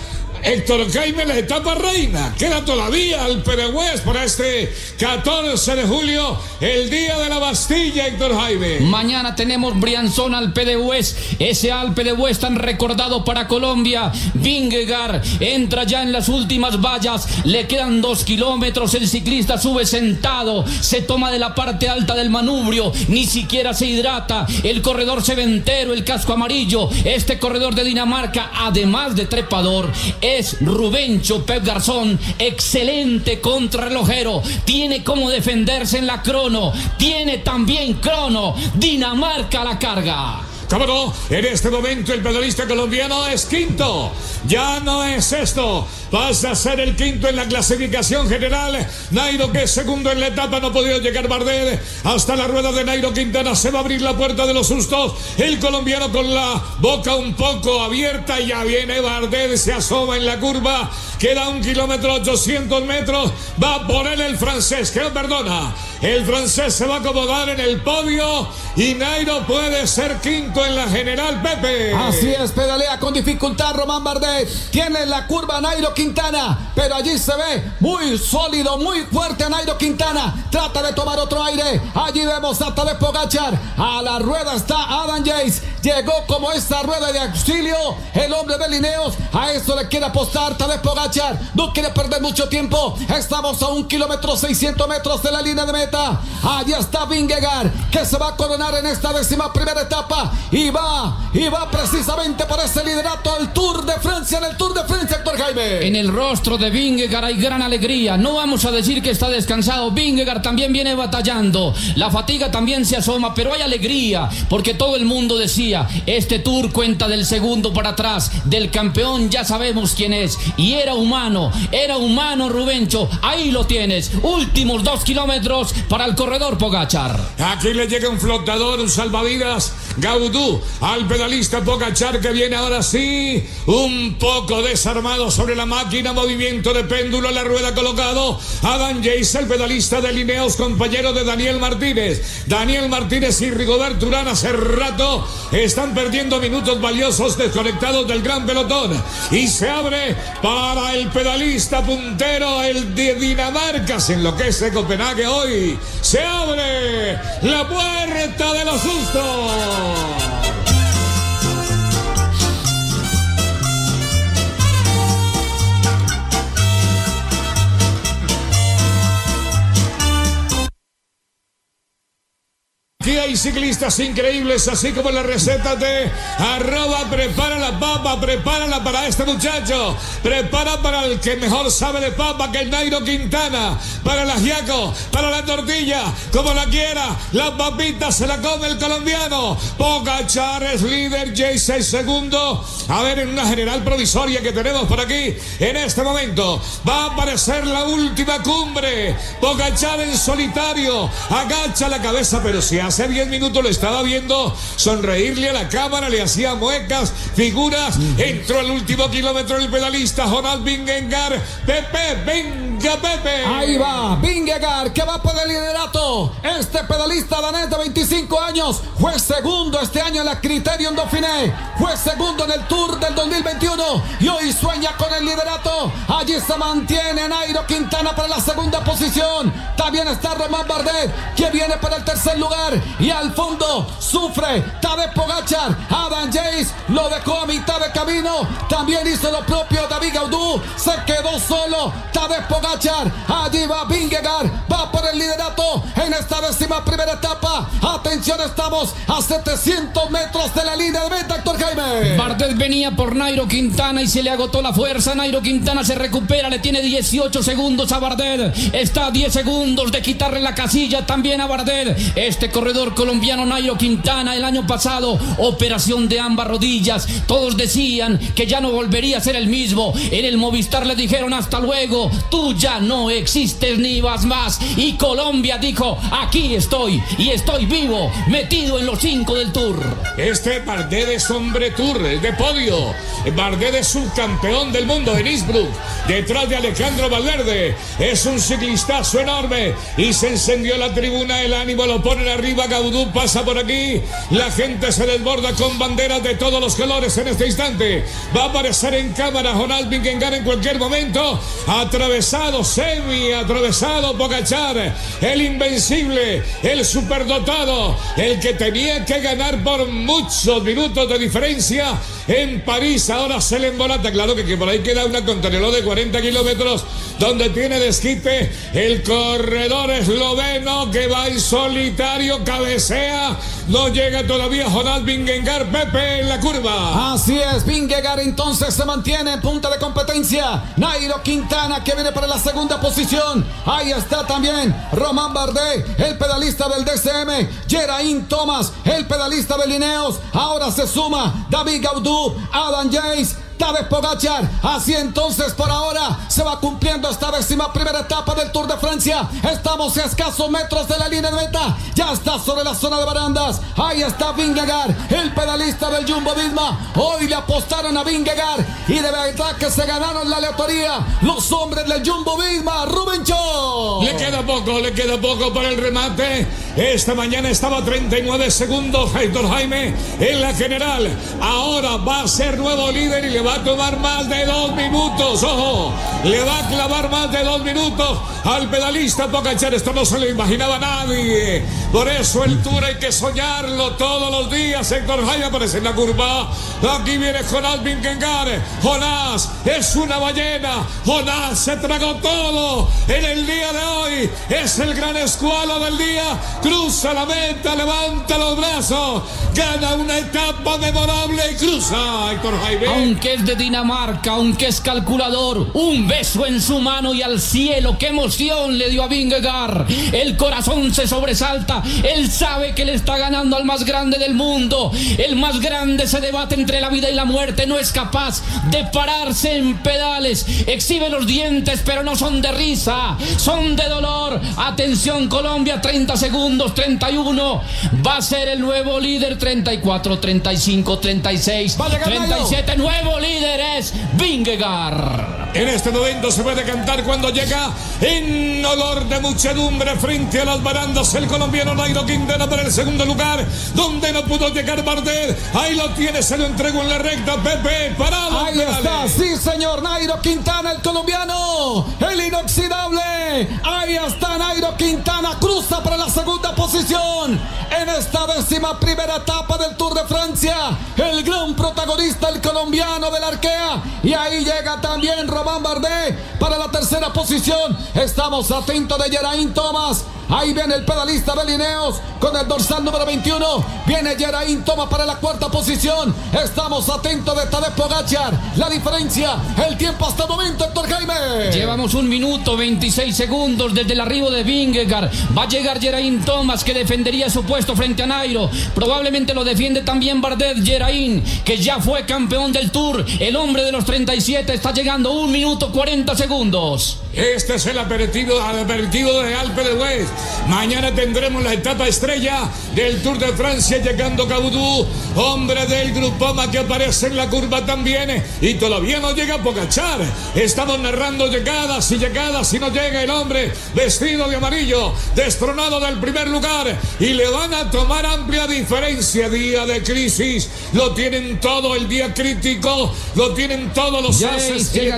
Héctor Jaime, la etapa reina. Queda todavía el Peragüez para este 14 de julio, el día de la Bastilla, Héctor Jaime. Mañana tenemos Brianzón al Hues, ese Alpe de tan recordado para Colombia. Vingegaard entra ya en las últimas vallas, le quedan dos kilómetros, el ciclista sube sentado, se toma de la parte alta del manubrio, ni siquiera se hidrata, el corredor se ve entero, el casco amarillo, este corredor de Dinamarca, además de trepador, es Rubencho Pep Garzón, excelente contrarrelojero, tiene como defenderse en la crono, tiene también crono, Dinamarca la carga. ¿Cómo? En este momento el pedalista colombiano es quinto. Ya no es esto. Pasa a ser el quinto en la clasificación general. Nairo, que es segundo en la etapa, no ha podido llegar Bardet. Hasta la rueda de Nairo Quintana se va a abrir la puerta de los sustos. El colombiano con la boca un poco abierta. Ya viene Bardet, se asoma en la curva. Queda un kilómetro 800 metros. Va por él el francés, que perdona. El francés se va a acomodar en el podio y Nairo puede ser quinto en la general, Pepe. Así es, pedalea con dificultad Román Bardet. Tiene la curva Nairo Quintana, pero allí se ve muy sólido, muy fuerte Nairo Quintana. Trata de tomar otro aire. Allí vemos a Tadej Pogachar. A la rueda está Adam Jace. Llegó como esta rueda de auxilio el hombre de Lineos. A eso le quiere apostar Tadej Pogachar. No quiere perder mucho tiempo. Estamos a un kilómetro 600 metros de la línea de meta. Allí está Vingegaard que se va a coronar en esta décima primera etapa y va, y va precisamente por ese liderato al Tour de Francia, en el Tour de Francia, Héctor Jaime. En el rostro de Vingegaard hay gran alegría. No vamos a decir que está descansado. Vingegaard también viene batallando. La fatiga también se asoma, pero hay alegría porque todo el mundo decía, este Tour cuenta del segundo para atrás, del campeón ya sabemos quién es. Y era humano, era humano Rubencho. Ahí lo tienes. Últimos dos kilómetros para el corredor Pogachar. Aquí le llega un flotador, un salvavidas. Gaudú al pedalista Pogachar que viene ahora sí un poco desarmado sobre la máquina, movimiento de péndulo, la rueda colocado. Adam Jace, el pedalista de Lineos, compañero de Daniel Martínez. Daniel Martínez y Rigoberto Urán hace rato están perdiendo minutos valiosos desconectados del gran pelotón. Y se abre para el pedalista puntero, el de Dinamarca. Se enloquece Copenhague hoy. Se abre la puerta de los sustos. Bom. Aquí hay ciclistas increíbles, así como la receta de arroba prepara la papa, prepárala para este muchacho, prepara para el que mejor sabe de papa que el Nairo Quintana, para el ajiaco, para la tortilla, como la quiera, la papita se la come el colombiano, Pogachar es líder, J6 segundo, a ver en una general provisoria que tenemos por aquí, en este momento, va a aparecer la última cumbre, Pogachar en solitario, agacha la cabeza, pero si hace hace 10 minutos lo estaba viendo sonreírle a la cámara, le hacía muecas, figuras. Entró al último kilómetro el pedalista Jonathan Vingegaard. Pepe, venga Ahí va, Vingegaard que va por el liderato. Este pedalista danés de 25 años fue segundo este año en la Criterion Dauphiné. Fue segundo en el Tour del 2021 y hoy sueña con el liderato. Allí se mantiene Nairo Quintana para la segunda posición. También está Román Bardet que viene para el tercer lugar. Y al fondo sufre Tadej Pogachar. Adam Jace lo dejó a mitad de camino. También hizo lo propio David Gaudú. Se quedó solo Tadej Pogachar. Allí va Vingegaard. Va por el liderato en esta décima primera etapa. Atención estamos a 700 metros de la línea de meta, Héctor Jaime. Bardet venía por Nairo Quintana y se le agotó la fuerza. Nairo Quintana se recupera, le tiene 18 segundos a Bardet. Está a 10 segundos de quitarle la casilla también a Bardet. Este corredor colombiano Nairo Quintana el año pasado, operación de ambas rodillas. Todos decían que ya no volvería a ser el mismo. En el Movistar le dijeron hasta luego, tú ya no existes ni vas más. Y Colombia dijo, aquí estoy y estoy vivo, metido en los cinco del Tour. Este Bardet es hombre Tour, es de podio. Bardet es subcampeón del mundo en Innsbruck, detrás de Alejandro Valverde. Es un ciclistazo enorme y se encendió la tribuna, el ánimo lo ponen arriba, Gaudú pasa por aquí, la gente se desborda con banderas de todos los colores en este instante. Va a aparecer en cámara Jonás Vingegaard en cualquier momento, semi atravesado Pogachar, el invencible, el superdotado, el que tenía que ganar por muchos minutos de diferencia en París. Ahora se le embolata. Claro que, por ahí queda una contrarreloj de 40 kilómetros donde tiene desquite el corredor esloveno que va en solitario, cabecea. No llega todavía Jonás Vingegaard, Pepe en la curva. Así es, Vingegaard entonces se mantiene en punta de competencia. Nairo Quintana que viene para la segunda posición. Ahí está también Román Bardet, el pedalista del DCM. Geraint Thomas, el pedalista de Lineos. Ahora se suma David Gaudú, Adam James. Tadej Pogachar, así entonces por ahora se va cumpliendo esta décima primera etapa del Tour de Francia. Estamos a escasos metros de la línea de meta. Ya está sobre la zona de barandas. Ahí está Vingegaard, el pedalista del Jumbo Visma. Hoy le apostaron a Vingegaard y de verdad que se ganaron la aleatoría los hombres del Jumbo Visma. Rubén Cho. Le queda poco, le queda poco para el remate. Esta mañana estaba a 39 segundos Héctor Jaime en la general. Ahora va a ser nuevo líder y le va a tomar más de dos minutos. Ojo, le va a clavar más de dos minutos al pedalista Pocachar. Esto no se lo imaginaba nadie. Por eso el Tour hay que soñarlo todos los días. Héctor Jaime aparece en la curva. Aquí viene Jonás Vingegaard. Jonás es una ballena. Jonás se tragó todo en el día de hoy. Es el gran escualo del día. Cruza la meta, levanta los brazos. Gana una etapa memorable y cruza Héctor Jaime. Aunque es de Dinamarca, aunque es calculador, un beso en su mano y al cielo, qué emoción le dio a Vingegaard. El corazón se sobresalta, él sabe que le está ganando al más grande del mundo. El más grande se debate entre la vida y la muerte, no es capaz de pararse en pedales. Exhibe los dientes, pero no son de risa, son de dolor. Atención Colombia, 30 segundos, 31. Va a ser el nuevo líder, 34, 35, 36, Va a llegar Nairo. 37, nuevo líder es Vingegaard. En este momento se puede cantar cuando llega en olor de muchedumbre frente a las barandas el colombiano Nairo Quintana para el segundo lugar, donde no pudo llegar Bardet. Ahí lo tiene, se lo entregó en la recta. Pepe, parado. Ahí está, sí señor, Nairo Quintana, el colombiano, el inoxidable. Ahí está Nairo Quintana, cruza para la segunda posición en esta décima primera etapa del Tour de Francia. El gran protagonista, el colombiano del Arkea. Y ahí llega también Román Bardet para la tercera posición. Estamos atentos de Geraint Thomas. Ahí viene el pedalista de Lineos con el dorsal número 21. Viene Geraint Thomas para la cuarta posición. Estamos atentos de Tadej Pogachar. La diferencia, el tiempo hasta el momento, Héctor Jaime. Llevamos un minuto 26 segundos desde el arribo de Vingegaard. Va a llegar Geraint Thomas que defendería su puesto frente a Nairo. Probablemente lo defiende también Bardet Geraint, que ya fue campeón del Tour. El hombre de los 37 está llegando un minuto 40 segundos. Este es el aperitivo de Alpe de West. Mañana tendremos la etapa estrella del Tour de Francia llegando Caudú, hombre del Grupoma que aparece en la curva también y todavía no llega Pogachar. Estamos narrando llegadas y llegadas y no llega el hombre vestido de amarillo, destronado del primer lugar y le van a tomar amplia diferencia. Día de crisis, lo tienen todo el día crítico, lo tienen todos los haces que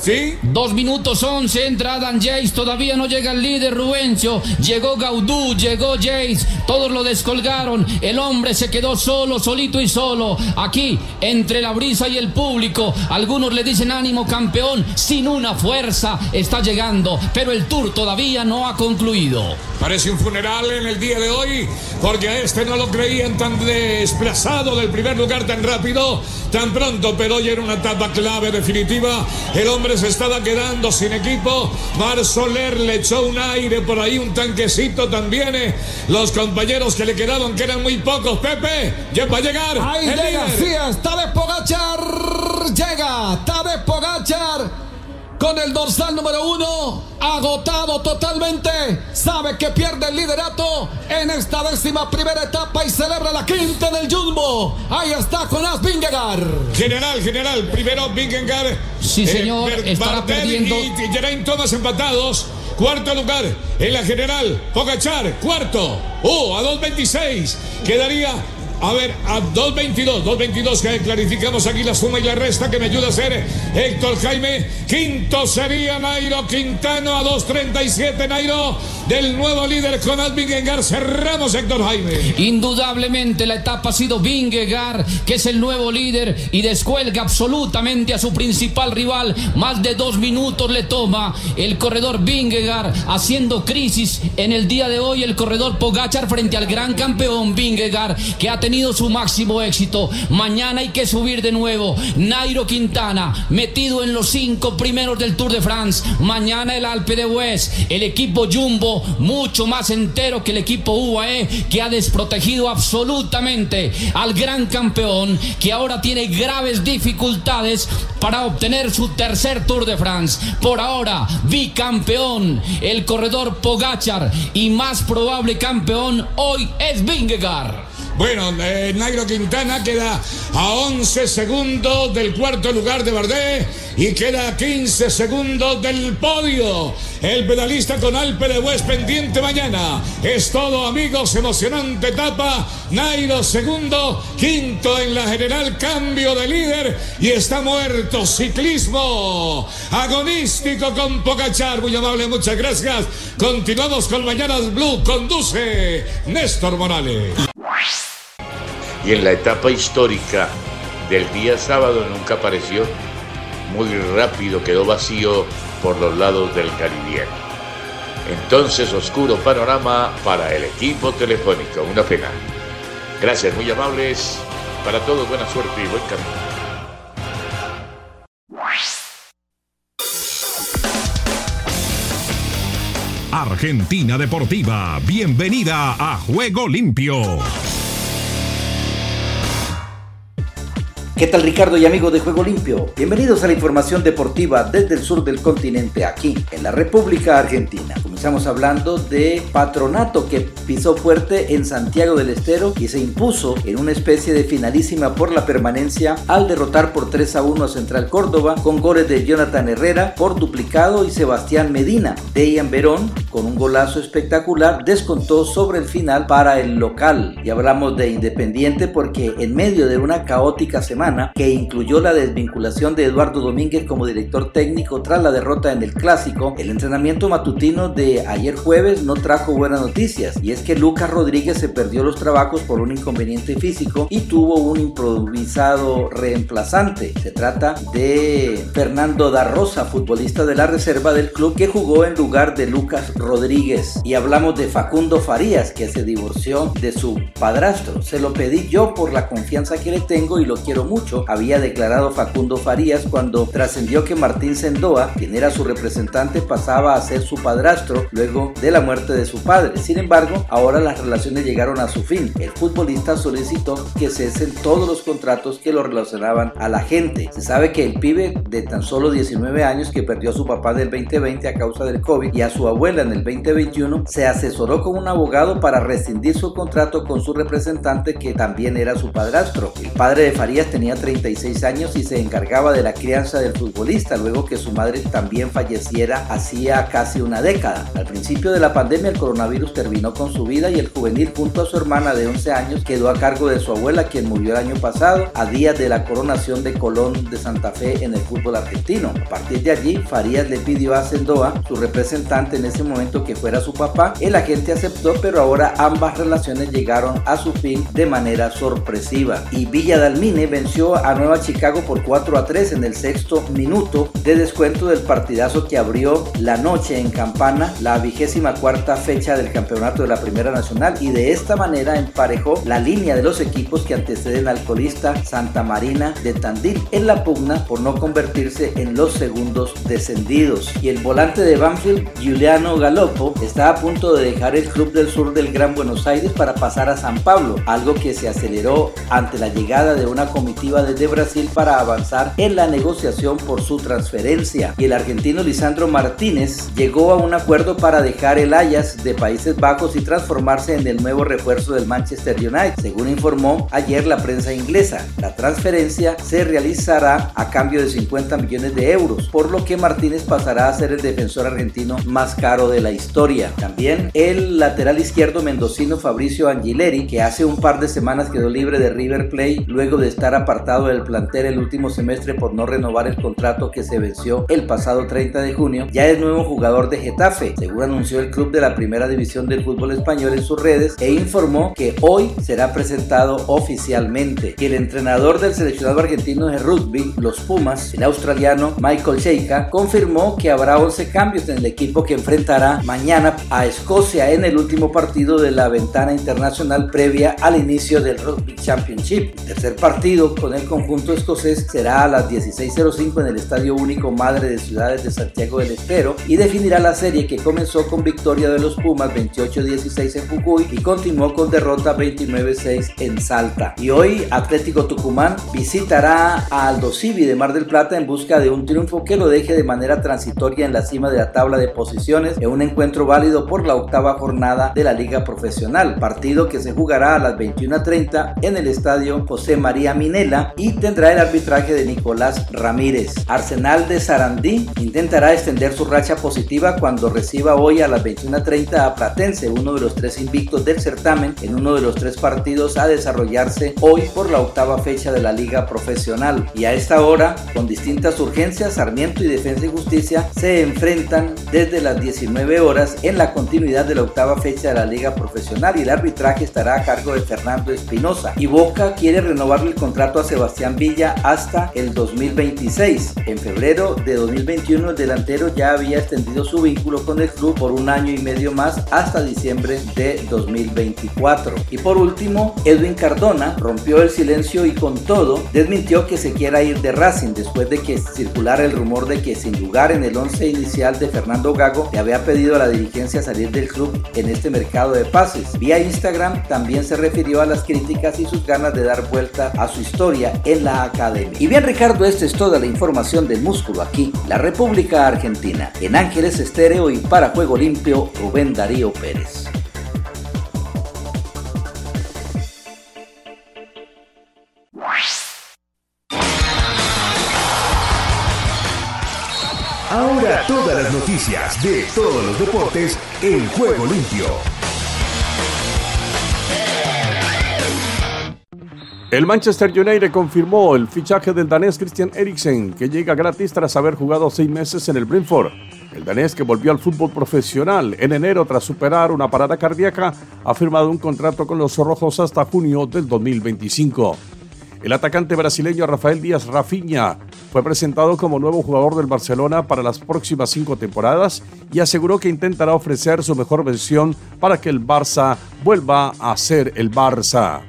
¿Sí? Dos minutos once, entra Adam Jace, todavía no llega el líder Rubencio, llegó Gaudú, llegó Jace, todos lo descolgaron, el hombre se quedó solo, solito y solo, aquí, entre la brisa y el público, algunos le dicen ánimo campeón, sin una fuerza, está llegando, pero el tour todavía no ha concluido. Parece un funeral en el día de hoy, porque a este no lo creían tan desplazado del primer lugar tan rápido, tan pronto, pero hoy era una etapa clave definitiva. El hombre se estaba quedando sin equipo. Mar Soler le echó un aire por ahí, un tanquecito también. eh. Los compañeros que le quedaban, que eran muy pocos, Pepe, ya va a llegar. Ahí el llega, líder. sí, está de Pogachar. Llega, Tadej Pogachar. Con el dorsal número uno, agotado totalmente. Sabe que pierde el liderato en esta décima primera etapa y celebra la quinta en el Jumbo. Ahí está Jonas Vingegaard. General, general, primero Vingegaard. Sí, señor, Ber- estará perdiendo. Y Geraint Thomas empatados. Cuarto lugar en la general. Pogachar, cuarto. Oh, a 2.26. Quedaría, a ver, a 2.22. 2.22 que clarificamos aquí la suma y la resta que me ayuda a hacer Héctor Jaime. Quinto sería Nairo Quintano a 2.37. Nairo del nuevo líder con Vingegaard. Cerramos Héctor Jaime. Indudablemente la etapa ha sido Vingegaard, que es el nuevo líder y descuelga absolutamente a su principal rival. Más de dos minutos le toma el corredor Vingegaard haciendo crisis en el día de hoy el corredor Pogachar frente al gran campeón Vingegaard que ha tenido su máximo éxito. Mañana hay que subir de nuevo. Nairo Quintana metido en los cinco primeros del Tour de France. Mañana el Alpe de West. El equipo Jumbo mucho más entero que el equipo UAE que ha desprotegido absolutamente al gran campeón que ahora tiene graves dificultades para obtener su tercer Tour de France. Por ahora, bicampeón, el corredor Pogachar y más probable campeón hoy es Vingegaard. Bueno, eh, Nairo Quintana queda a 11 segundos del cuarto lugar de Bardet y queda a 15 segundos del podio. El pedalista con Alpe de West pendiente mañana. Es todo, amigos. Emocionante etapa. Nairo segundo, quinto en la general, cambio de líder y está muerto. Ciclismo agonístico con Pocachar. Muy amable, muchas gracias. Continuamos con Mañanas Blue. Conduce Néstor Morales. Y en la etapa histórica del día sábado nunca apareció. Muy rápido quedó vacío por los lados del Caribbeano. Entonces oscuro panorama para el equipo telefónico, una pena. Gracias, muy amables. Para todos buena suerte y buen camino. Argentina Deportiva, bienvenida a Juego Limpio. ¿Qué tal Ricardo y amigos de Juego Limpio? Bienvenidos a la información deportiva desde el sur del continente, aquí en la República Argentina. Comenzamos hablando de Patronato que pisó fuerte en Santiago del Estero y se impuso en una especie de finalísima por la permanencia al derrotar por 3 a 1 a Central Córdoba con goles de Jonathan Herrera por duplicado y Sebastián Medina. Dejan Verón con un golazo espectacular descontó sobre el final para el local. Y hablamos de Independiente porque en medio de una caótica semana que incluyó la desvinculación de Eduardo Domínguez como director técnico tras la derrota en el clásico, el entrenamiento matutino de ayer jueves no trajo buenas noticias y es que Lucas Rodríguez se perdió los trabajos por un inconveniente físico y tuvo un improvisado reemplazante. Se trata de Fernando da Rosa, futbolista de la reserva del club que jugó en lugar de Lucas Rodríguez. Y hablamos de Facundo Farías que se divorció de su padrastro. Se lo pedí yo por la confianza que le tengo y lo quiero mucho, había declarado Facundo Farías cuando trascendió que Martín Sendoa, quien era su representante, pasaba a ser su padrastro luego de la muerte de su padre. Sin embargo, ahora las relaciones llegaron a su fin. El futbolista solicitó que cesen todos los contratos que lo relacionaban a la gente. Se sabe que el pibe de tan solo 19 años que perdió a su papá del 2020 a causa del COVID y a su abuela en el 2021 se asesoró con un abogado para rescindir su contrato con su representante que también era su padrastro. El padre de Farías tenía 36 años y se encargaba de la crianza del futbolista luego que su madre también falleciera hacía casi una década. Al principio de la pandemia el coronavirus terminó con su vida y el juvenil junto a su hermana de 11 años quedó a cargo de su abuela quien murió el año pasado a días de la coronación de Colón de Santa Fe en el fútbol argentino. A partir de allí, Farías le pidió a Sendoa, su representante en ese momento, que fuera su papá. El agente aceptó, pero ahora ambas relaciones llegaron a su fin de manera sorpresiva. Y Villa Dalmine venció a Nueva Chicago por 4 a 3 en el sexto minuto de descuento del partidazo que abrió la noche en Campana, la vigésima cuarta fecha del campeonato de la Primera Nacional y de esta manera emparejó la línea de los equipos que anteceden al colista Santa Marina de Tandil en la pugna por no convertirse en los segundos descendidos. Y el volante de Banfield, Giuliano Galopo, está a punto de dejar el club del sur del Gran Buenos Aires para pasar a San Pablo, algo que se aceleró ante la llegada de una comitiva desde Brasil para avanzar en la negociación por su transferencia. Y el argentino Lisandro Martínez llegó a un acuerdo para dejar el Ajax de Países Bajos y transformarse en el nuevo refuerzo del Manchester United, según informó ayer la prensa inglesa. La transferencia se realizará a cambio de 50 millones de euros, por lo que Martínez pasará a ser el defensor argentino más caro de la historia. También el lateral izquierdo mendocino Fabricio Angileri, que hace un par de semanas quedó libre de River Plate luego de estar apartado del plantel el último semestre por no renovar el contrato que se venció el pasado 30 de junio, ya es nuevo jugador de Getafe, según anunció el club de la primera división del fútbol español en sus redes e informó que hoy será presentado oficialmente. Y el entrenador del seleccionado argentino de rugby, los Pumas, el australiano Michael Sheika, confirmó que habrá 11 cambios en el equipo que enfrentará mañana a Escocia en el último partido de la ventana internacional previa al inicio del Rugby Championship. El tercer partido con el conjunto escocés será a las 16.05 en el Estadio Único Madre de Ciudades de Santiago del Estero y definirá la serie que comenzó con victoria de los Pumas 28-16 en Jujuy y continuó con derrota 29-6 en Salta. Y hoy Atlético Tucumán visitará a Aldo Civi de Mar del Plata en busca de un triunfo que lo deje de manera transitoria en la cima de la tabla de posiciones en un encuentro válido por la octava jornada de la Liga Profesional, partido que se jugará a las 21.30 en el estadio José María Y tendrá el arbitraje de Nicolás Ramírez. Arsenal de Sarandí intentará extender su racha positiva cuando reciba hoy a las 21.30 a Platense, uno de los tres invictos del certamen, en uno de los tres partidos a desarrollarse hoy por la octava fecha de la Liga Profesional. Y a esta hora, con distintas urgencias, Sarmiento y Defensa y Justicia se enfrentan desde las 19 horas en la continuidad de la octava fecha de la Liga Profesional y el arbitraje estará a cargo de Fernando Espinosa. Y Boca quiere renovarle el contrato a Sebastián Villa hasta el 2026. En febrero de 2021 el delantero ya había extendido su vínculo con el club por un año y medio más hasta diciembre de 2024. Y por último, Edwin Cardona rompió el silencio y con todo desmintió que se quiera ir de Racing después de que circulara el rumor de que sin lugar en el 11 inicial de Fernando Gago le había pedido a la dirigencia salir del club en este mercado de pases. Vía Instagram también se refirió a las críticas y sus ganas de dar vuelta a su historia en la academia. Y bien Ricardo, esta es toda la información del músculo aquí, la República Argentina. En Ángeles Estéreo y para Juego Limpio, Rubén Darío Pérez. Ahora todas las noticias de todos los deportes en Juego Limpio. El Manchester United confirmó el fichaje del danés Christian Eriksen, que llega gratis tras haber jugado seis meses en el Brentford. El danés que volvió al fútbol profesional en enero tras superar una parada cardíaca ha firmado un contrato con los rojos hasta junio del 2025. El atacante brasileño Rafael Díaz Rafinha fue presentado como nuevo jugador del Barcelona para las próximas cinco temporadas y aseguró que intentará ofrecer su mejor versión para que el Barça vuelva a ser el Barça.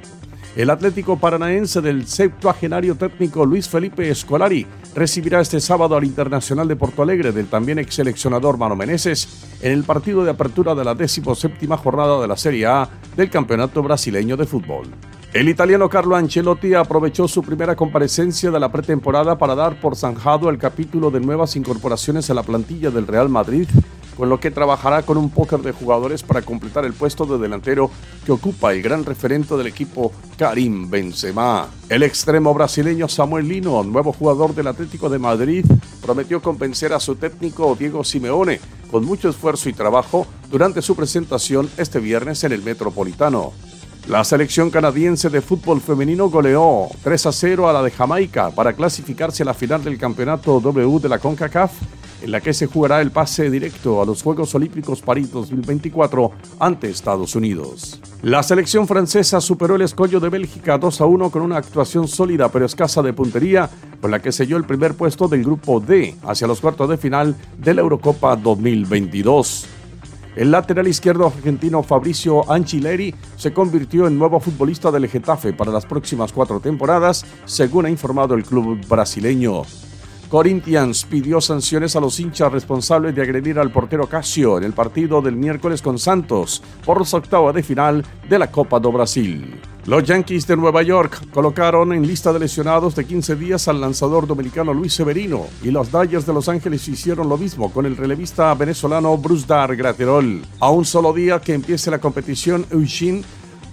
El Atlético Paranaense del septuagenario técnico Luis Felipe Escolari recibirá este sábado al Internacional de Porto Alegre del también ex seleccionador Mano Meneses en el partido de apertura de la 17 jornada de la Serie A del Campeonato Brasileño de Fútbol. El italiano Carlo Ancelotti aprovechó su primera comparecencia de la pretemporada para dar por zanjado el capítulo de nuevas incorporaciones a la plantilla del Real Madrid, con lo que trabajará con un póker de jugadores para completar el puesto de delantero que ocupa el gran referente del equipo Karim Benzema. El extremo brasileño Samuel Lino, nuevo jugador del Atlético de Madrid, prometió convencer a su técnico Diego Simeone con mucho esfuerzo y trabajo durante su presentación este viernes en el Metropolitano. La selección canadiense de fútbol femenino goleó 3 a 0 a la de Jamaica para clasificarse a la final del campeonato W de la CONCACAF, en la que se jugará el pase directo a los Juegos Olímpicos París 2024 ante Estados Unidos. La selección francesa superó el escollo de Bélgica 2 a 1 con una actuación sólida pero escasa de puntería, con la que selló el primer puesto del grupo D hacia los cuartos de final de la Eurocopa 2022. El lateral izquierdo argentino Fabricio Anchileri se convirtió en nuevo futbolista del Getafe para las próximas cuatro temporadas, según ha informado el club brasileño. Corinthians pidió sanciones a los hinchas responsables de agredir al portero Casio en el partido del miércoles con Santos por su octava de final de la Copa do Brasil. Los Yankees de Nueva York colocaron en lista de lesionados de 15 días al lanzador dominicano Luis Severino y los Dodgers de Los Ángeles hicieron lo mismo con el relevista venezolano Bruce Dar Graterol. A un solo día que empiece la competición, Eugene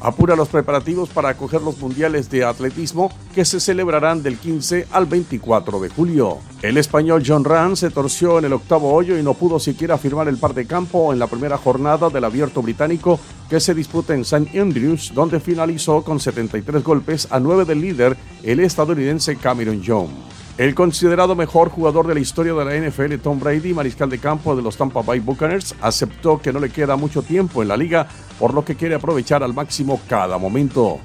apura los preparativos para acoger los mundiales de atletismo que se celebrarán del 15 al 24 de julio. El español John Ran se torció en el octavo hoyo y no pudo siquiera firmar el par de campo en la primera jornada del abierto británico que se disputa en St. Andrews, donde finalizó con 73 golpes a 9 del líder, el estadounidense Cameron Young. El considerado mejor jugador de la historia de la NFL, Tom Brady, mariscal de campo de los Tampa Bay Buccaneers, aceptó que no le queda mucho tiempo en la liga, por lo que quiere aprovechar al máximo cada momento.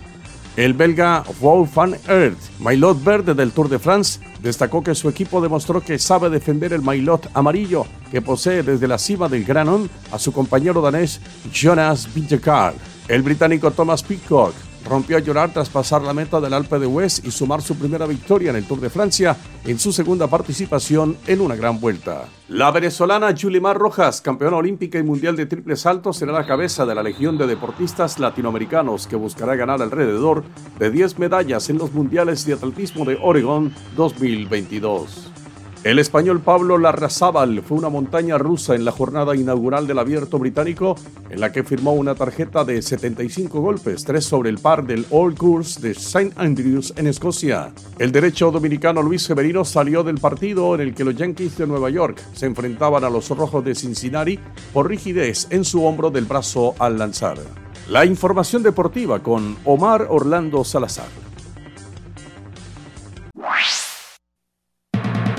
El belga Wout van Aert, maillot verde del Tour de France, destacó que su equipo demostró que sabe defender el maillot amarillo que posee desde la cima del Granon a su compañero danés Jonas Vingegaard. El británico Thomas Peacock rompió a llorar tras pasar la meta del Alpe de West y sumar su primera victoria en el Tour de Francia en su segunda participación en una gran vuelta. La venezolana Yulimar Rojas, campeona olímpica y mundial de triple salto, será la cabeza de la legión de deportistas latinoamericanos que buscará ganar alrededor de 10 medallas en los mundiales de atletismo de Oregón 2022. El español Pablo Larrazábal fue una montaña rusa en la jornada inaugural del abierto británico, en la que firmó una tarjeta de 75 golpes, tres sobre el par del All Course de St. Andrews en Escocia. El derecho dominicano Luis Severino salió del partido en el que los Yankees de Nueva York se enfrentaban a los Rojos de Cincinnati por rigidez en su hombro del brazo al lanzar. La información deportiva con Omar Orlando Salazar.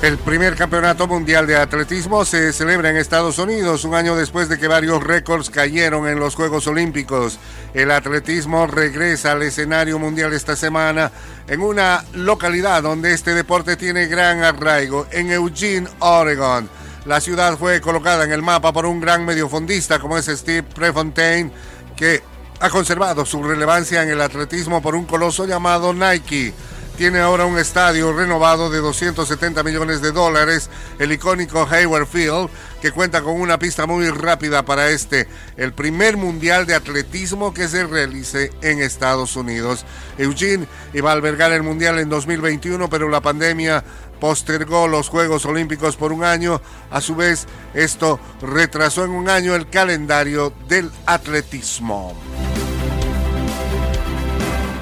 El primer campeonato mundial de atletismo se celebra en Estados Unidos un año después de que varios récords cayeron en los Juegos Olímpicos. El atletismo regresa al escenario mundial esta semana en una localidad donde este deporte tiene gran arraigo, en Eugene, Oregon. La ciudad fue colocada en el mapa por un gran mediofondista como es Steve Prefontaine, que ha conservado su relevancia en el atletismo por un coloso llamado Nike tiene ahora un estadio renovado de 270 millones de dólares, el icónico Hayward Field, que cuenta con una pista muy rápida para este, el primer mundial de atletismo que se realice en Estados Unidos. Eugene iba a albergar el mundial en 2021, pero la pandemia postergó los Juegos Olímpicos por un año. A su vez, esto retrasó en un año el calendario del atletismo.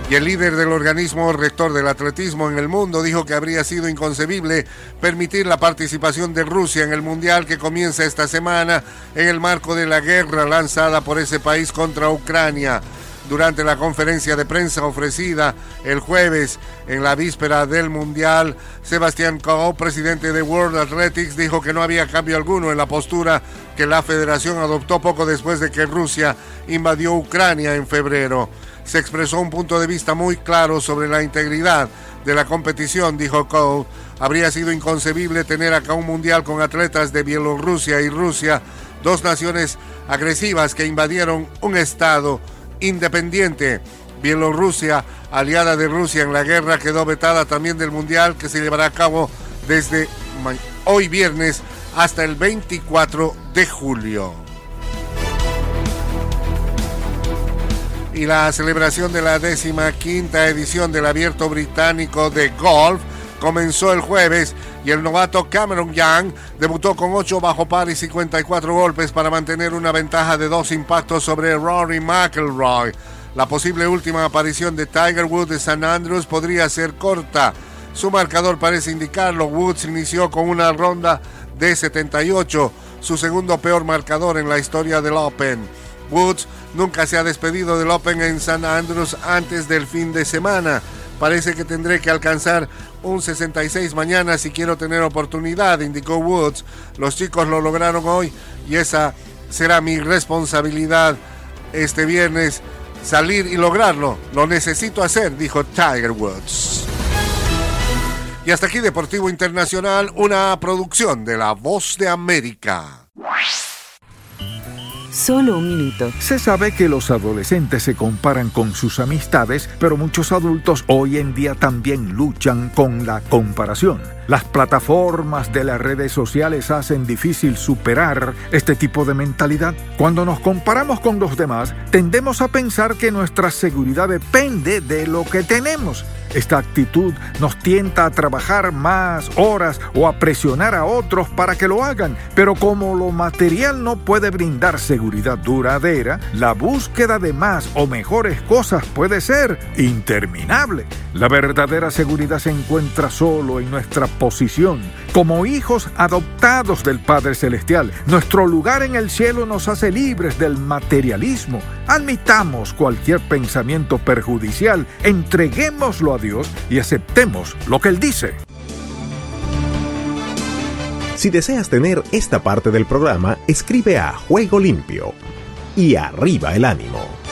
Y el líder del organismo rector del atletismo en el mundo dijo que habría sido inconcebible permitir la participación de Rusia en el Mundial que comienza esta semana en el marco de la guerra lanzada por ese país contra Ucrania. Durante la conferencia de prensa ofrecida el jueves en la víspera del Mundial, Sebastián Coe, presidente de World Athletics, dijo que no había cambio alguno en la postura que la federación adoptó poco después de que Rusia invadió Ucrania en febrero se expresó un punto de vista muy claro sobre la integridad de la competición, dijo Cole. Habría sido inconcebible tener acá un mundial con atletas de Bielorrusia y Rusia, dos naciones agresivas que invadieron un estado independiente. Bielorrusia, aliada de Rusia en la guerra, quedó vetada también del mundial que se llevará a cabo desde hoy viernes hasta el 24 de julio. Y la celebración de la décima quinta edición del Abierto Británico de Golf comenzó el jueves y el novato Cameron Young debutó con 8 bajo par y 54 golpes para mantener una ventaja de dos impactos sobre Rory McIlroy. La posible última aparición de Tiger Woods de San Andrews podría ser corta. Su marcador parece indicarlo. Woods inició con una ronda de 78, su segundo peor marcador en la historia del Open. Woods nunca se ha despedido del Open en San Andrews antes del fin de semana. Parece que tendré que alcanzar un 66 mañana si quiero tener oportunidad, indicó Woods. Los chicos lo lograron hoy y esa será mi responsabilidad este viernes, salir y lograrlo. Lo necesito hacer, dijo Tiger Woods. Y hasta aquí Deportivo Internacional, una producción de La Voz de América. Solo un minuto. Se sabe que los adolescentes se comparan con sus amistades, pero muchos adultos hoy en día también luchan con la comparación. Las plataformas de las redes sociales hacen difícil superar este tipo de mentalidad. Cuando nos comparamos con los demás, tendemos a pensar que nuestra seguridad depende de lo que tenemos. Esta actitud nos tienta a trabajar más horas o a presionar a otros para que lo hagan, pero como lo material no puede brindar seguridad duradera, la búsqueda de más o mejores cosas puede ser interminable. La verdadera seguridad se encuentra solo en nuestra posición como hijos adoptados del Padre Celestial. Nuestro lugar en el cielo nos hace libres del materialismo. Admitamos cualquier pensamiento perjudicial, entreguémoslo a Dios y aceptemos lo que Él dice. Si deseas tener esta parte del programa, escribe a Juego Limpio y arriba el ánimo.